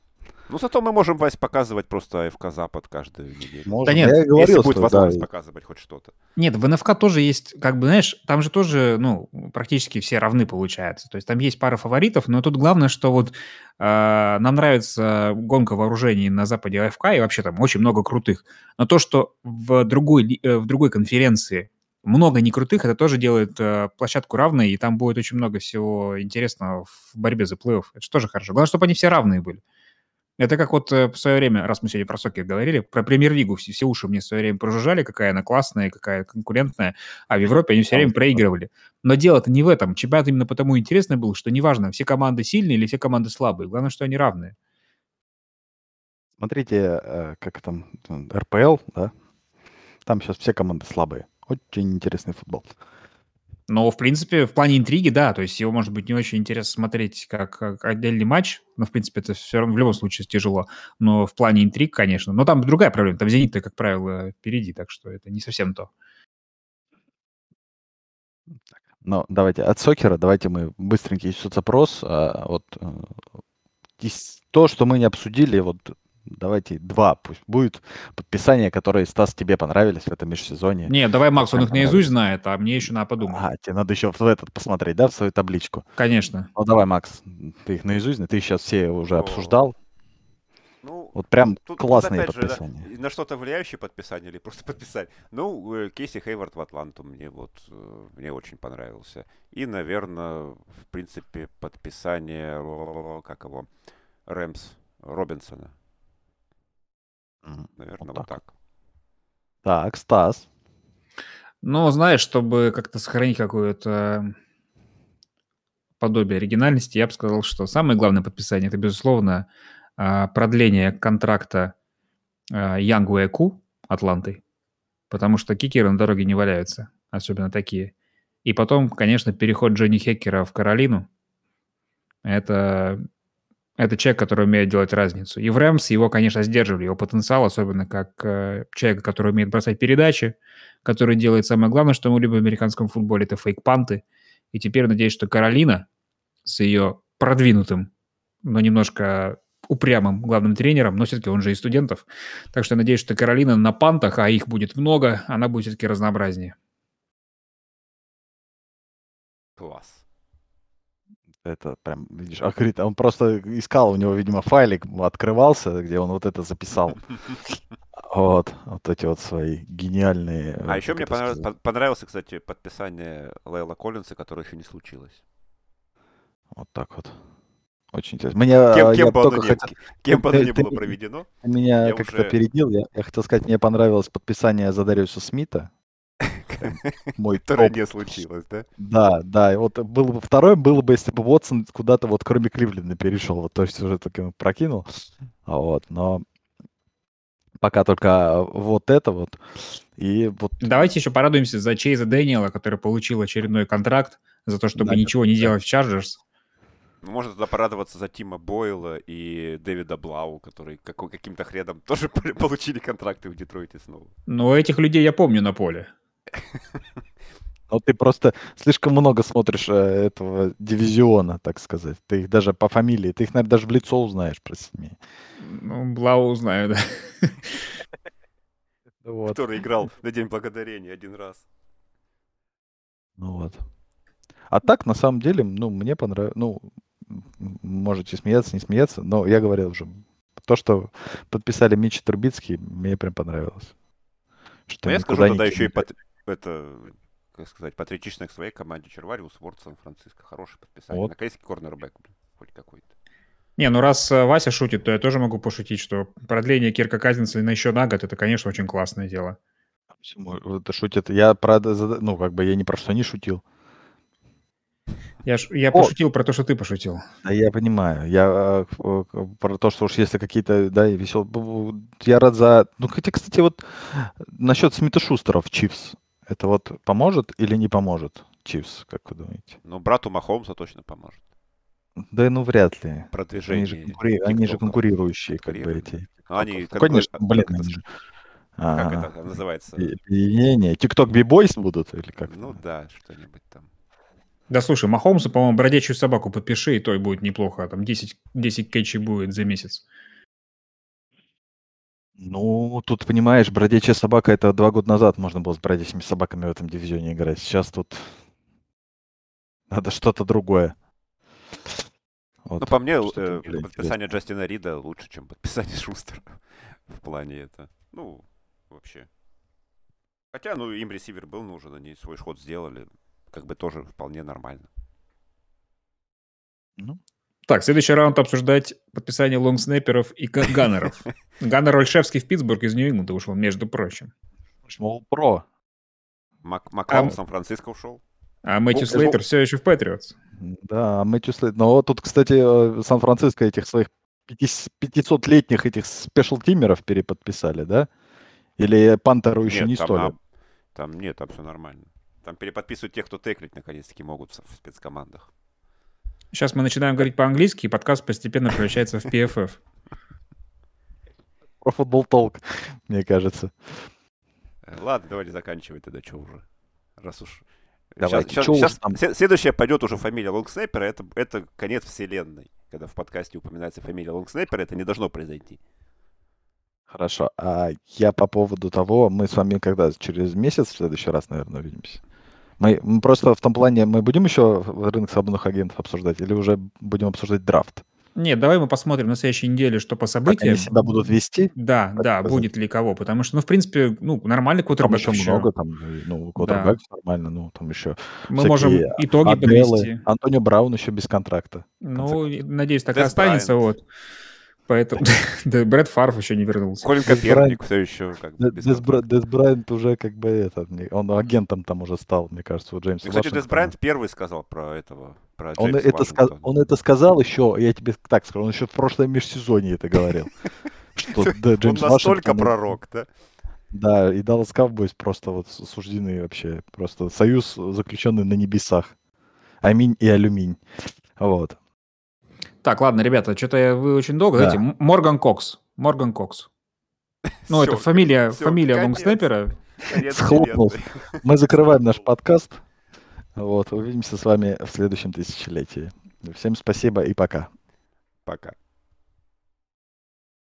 Ну, зато мы можем, Вась, показывать просто АФК Запад каждую неделю. Можем. нет, я говорил, Если будет что, возможность да, показывать хоть что-то. Нет, в НФК тоже есть, как бы, знаешь, там же тоже, ну, практически все равны получается. То есть там есть пара фаворитов, но тут главное, что вот э, нам нравится гонка вооружений на западе АФК, и вообще там очень много крутых. Но то, что в другой, э, в другой конференции много некрутых, это тоже делает э, площадку равной, и там будет очень много всего интересного в борьбе за плей-офф. Это же тоже хорошо. Главное, чтобы они все равные были. Это как вот э, в свое время, раз мы сегодня про сокер говорили, про премьер-лигу все, все уши мне в свое время прожужжали, какая она классная, какая конкурентная, а в Европе они все время проигрывали. Но дело-то не в этом. Чемпионат именно потому интересный был, что неважно, все команды сильные или все команды слабые. Главное, что они равные. смотрите, э, как там, РПЛ, да, там сейчас все команды слабые. Очень интересный футбол. Но, в принципе, в плане интриги, да, то есть его, может быть, не очень интересно смотреть как, как отдельный матч, но, в принципе, это все равно в любом случае тяжело. Но в плане интриг, конечно. Но там другая проблема, там «Зенит», как правило, впереди, так что это не совсем то. Ну, давайте от сокера, давайте мы быстренький соцопрос. А, вот э, то, что мы не обсудили, вот давайте два пусть будет подписание, которые, Стас, тебе понравились в этом межсезонье. Не, давай, Макс, он их наизусть знает, а мне еще надо подумать. А, тебе надо еще в этот посмотреть, да, в свою табличку? Конечно. Ну, давай, Макс, ты их наизусть, ты сейчас все уже обсуждал. Ну, вот прям тут, классные тут подписания. Же, да, на что-то влияющее подписание или просто подписать. Ну, э, Кейси Хейвард в Атланту мне вот э, мне очень понравился. И, наверное, в принципе, подписание как его Рэмс Робинсона. Наверное, вот, вот так. Так, Стас. Ну, знаешь, чтобы как-то сохранить какое-то подобие оригинальности, я бы сказал, что самое главное подписание – это, безусловно, а, продление контракта Янгу Эку Атланты, потому что кикеры на дороге не валяются, особенно такие. И потом, конечно, переход Джонни Хеккера в Каролину. Это, это человек, который умеет делать разницу. И в Рэмс его, конечно, сдерживали, его потенциал, особенно как э, человека, который умеет бросать передачи, который делает самое главное, что мы любим в американском футболе, это фейк-панты. И теперь надеюсь, что Каролина с ее продвинутым, но немножко упрямым главным тренером, но все-таки он же и студентов. Так что надеюсь, что Каролина на пантах, а их будет много, она будет все-таки разнообразнее. Класс. Это прям, видишь, открыто. Он просто искал, у него, видимо, файлик открывался, где он вот это записал. Вот, вот эти вот свои гениальные... А еще мне понравилось, понравилось, кстати, подписание Лейла Коллинса, которое еще не случилось. Вот так вот. Очень интересно. Меня, кем, кем, бы оно, хотел... не, кем бы оно ни было проведено. Меня как-то уже... передел. Я, я хотел сказать, мне понравилось подписание за Дариуса Смита. Мой Которое не случилось, да? Да, да. И вот было бы второе, было бы, если бы Уотсон куда-то вот кроме Кливленда перешел. Вот, то есть уже таки прокинул. Вот, но пока только вот это вот. И вот... Давайте еще порадуемся за Чейза Дэниела, который получил очередной контракт за то, чтобы да, ничего не делать в Чарджерс. Ну, можно тогда порадоваться за Тима Бойла и Дэвида Блау, которые как, каким-то хредом тоже получили контракты в Детройте снова. Ну, этих людей я помню на поле. Ну, ты просто слишком много смотришь э, этого дивизиона, так сказать. Ты их даже по фамилии, ты их, наверное, даже в лицо узнаешь про семьи. Ну, Блау знаю, да. Вот. Который играл на День Благодарения один раз. Ну вот. А так, на самом деле, ну, мне понравилось, ну, можете смеяться, не смеяться, но я говорил уже, то, что подписали Митч Турбицкий, мне прям понравилось. Что ну, я скажу тогда еще и под, это, как сказать, патриотично к своей команде Червариус, Ворд, Сан-Франциско. Хорошее подписание. Вот. Наконец-то корнербэк, хоть какой-то. Не, ну раз э, Вася шутит, то я тоже могу пошутить, что продление Кирка Казинца на еще на год, это, конечно, очень классное дело. Почему это шутит? Я, правда, ну, как бы я ни про что не шутил. Я, я пошутил про то, что ты пошутил. Да, я понимаю. Я э, про то, что уж если какие-то, да, веселые... Я рад за... Ну, хотя, кстати, вот насчет Смита Шустера в Чивс. Это вот поможет или не поможет Чивс, как вы думаете? Ну, брату Махомса точно поможет. Да, ну, вряд ли. Продвижение. Они же, конкури... они же конкурирующие, как бы, эти. Ну, они, как Конечно, бы, блин, они же... Как а, это называется? Не, не, TikTok B-Boys будут или как? Ну да, что-нибудь там. Да слушай, Махомсу, по-моему, бродячую собаку подпиши, и то и будет неплохо. Там 10, 10 кэчей будет за месяц. Ну, тут, понимаешь, бродячая собака, это два года назад можно было с бродячими собаками в этом дивизионе играть. Сейчас тут надо что-то другое. Вот. Ну, по мне, э, подписание Джастина Рида лучше, чем подписание Шустера в плане это. Ну, вообще. Хотя, ну, им ресивер был нужен, они свой ход сделали как бы тоже вполне нормально. Ну. Так, следующий раунд обсуждать подписание лонгснеперов и ганнеров. Ганнер Ольшевский в Питтсбург из Нью-Ингланда ушел, между прочим. Ушел про. Мак Маклаун а... Сан-Франциско ушел. А Мэтью Слейтер все еще в Патриотс. Да, Мэтью Слейтер. Но тут, кстати, э, Сан-Франциско этих своих 500-летних этих спешл-тимеров переподписали, да? Или Пантеру еще нет, не стоит? Там нет, там все нормально. Там переподписывают тех, кто теклить наконец-таки могут в спецкомандах. Сейчас мы начинаем говорить по-английски, и подкаст постепенно превращается в PFF. Про футбол толк, мне кажется. Э, ладно, давайте заканчивать тогда, что уже. Раз уж... Давайте, сейчас, сейчас, уж там. Следующая пойдет уже фамилия Лонгснайпера, это, это конец вселенной. Когда в подкасте упоминается фамилия Лонгснайпера, это не должно произойти. Хорошо. А я по поводу того, мы с вами когда? Через месяц в следующий раз, наверное, увидимся? Мы, мы просто в том плане, мы будем еще рынок свободных агентов обсуждать или уже будем обсуждать драфт? Нет, давай мы посмотрим на следующей неделе, что по Как событиям. они себя будут вести? Да, да, сказать. будет ли кого. Потому что, ну, в принципе, ну, нормальный Там квотербек еще еще. много, там, и, ну, квотербек нормально, ну, там еще Мы можем итоги Аделы. подвести. Антонио Браун еще без контракта. Ну, надеюсь, так и останется. Брайант. Вот. Поэтому... Да, Брэд Фарф еще не вернулся. Колин Коперник все еще как бы Дес, Брайант уже как бы это, он агентом там уже стал, мне кажется, у Джеймса И, кстати, Дес. Брайант первый сказал про этого, про Он Джеймса это, ска- Вашингтона. он это сказал еще, я тебе так скажу, он еще в прошлом межсезонье это говорил. Что да, Он Джеймс настолько Вашингтон- пророк, да? Да, и Даллас Cowboys просто вот суждены вообще. Просто союз, заключенный на небесах. Аминь и алюминь. Вот. Так, ладно, ребята, что-то вы очень долго. Да. Знаете, Морган Кокс. Морган Кокс. Ну, это Всё, фамилия, всё, фамилия лонгснайпера. Схлопнул. Мы закрываем наш подкаст. Вот, увидимся с вами в следующем тысячелетии. Всем спасибо и пока. Пока.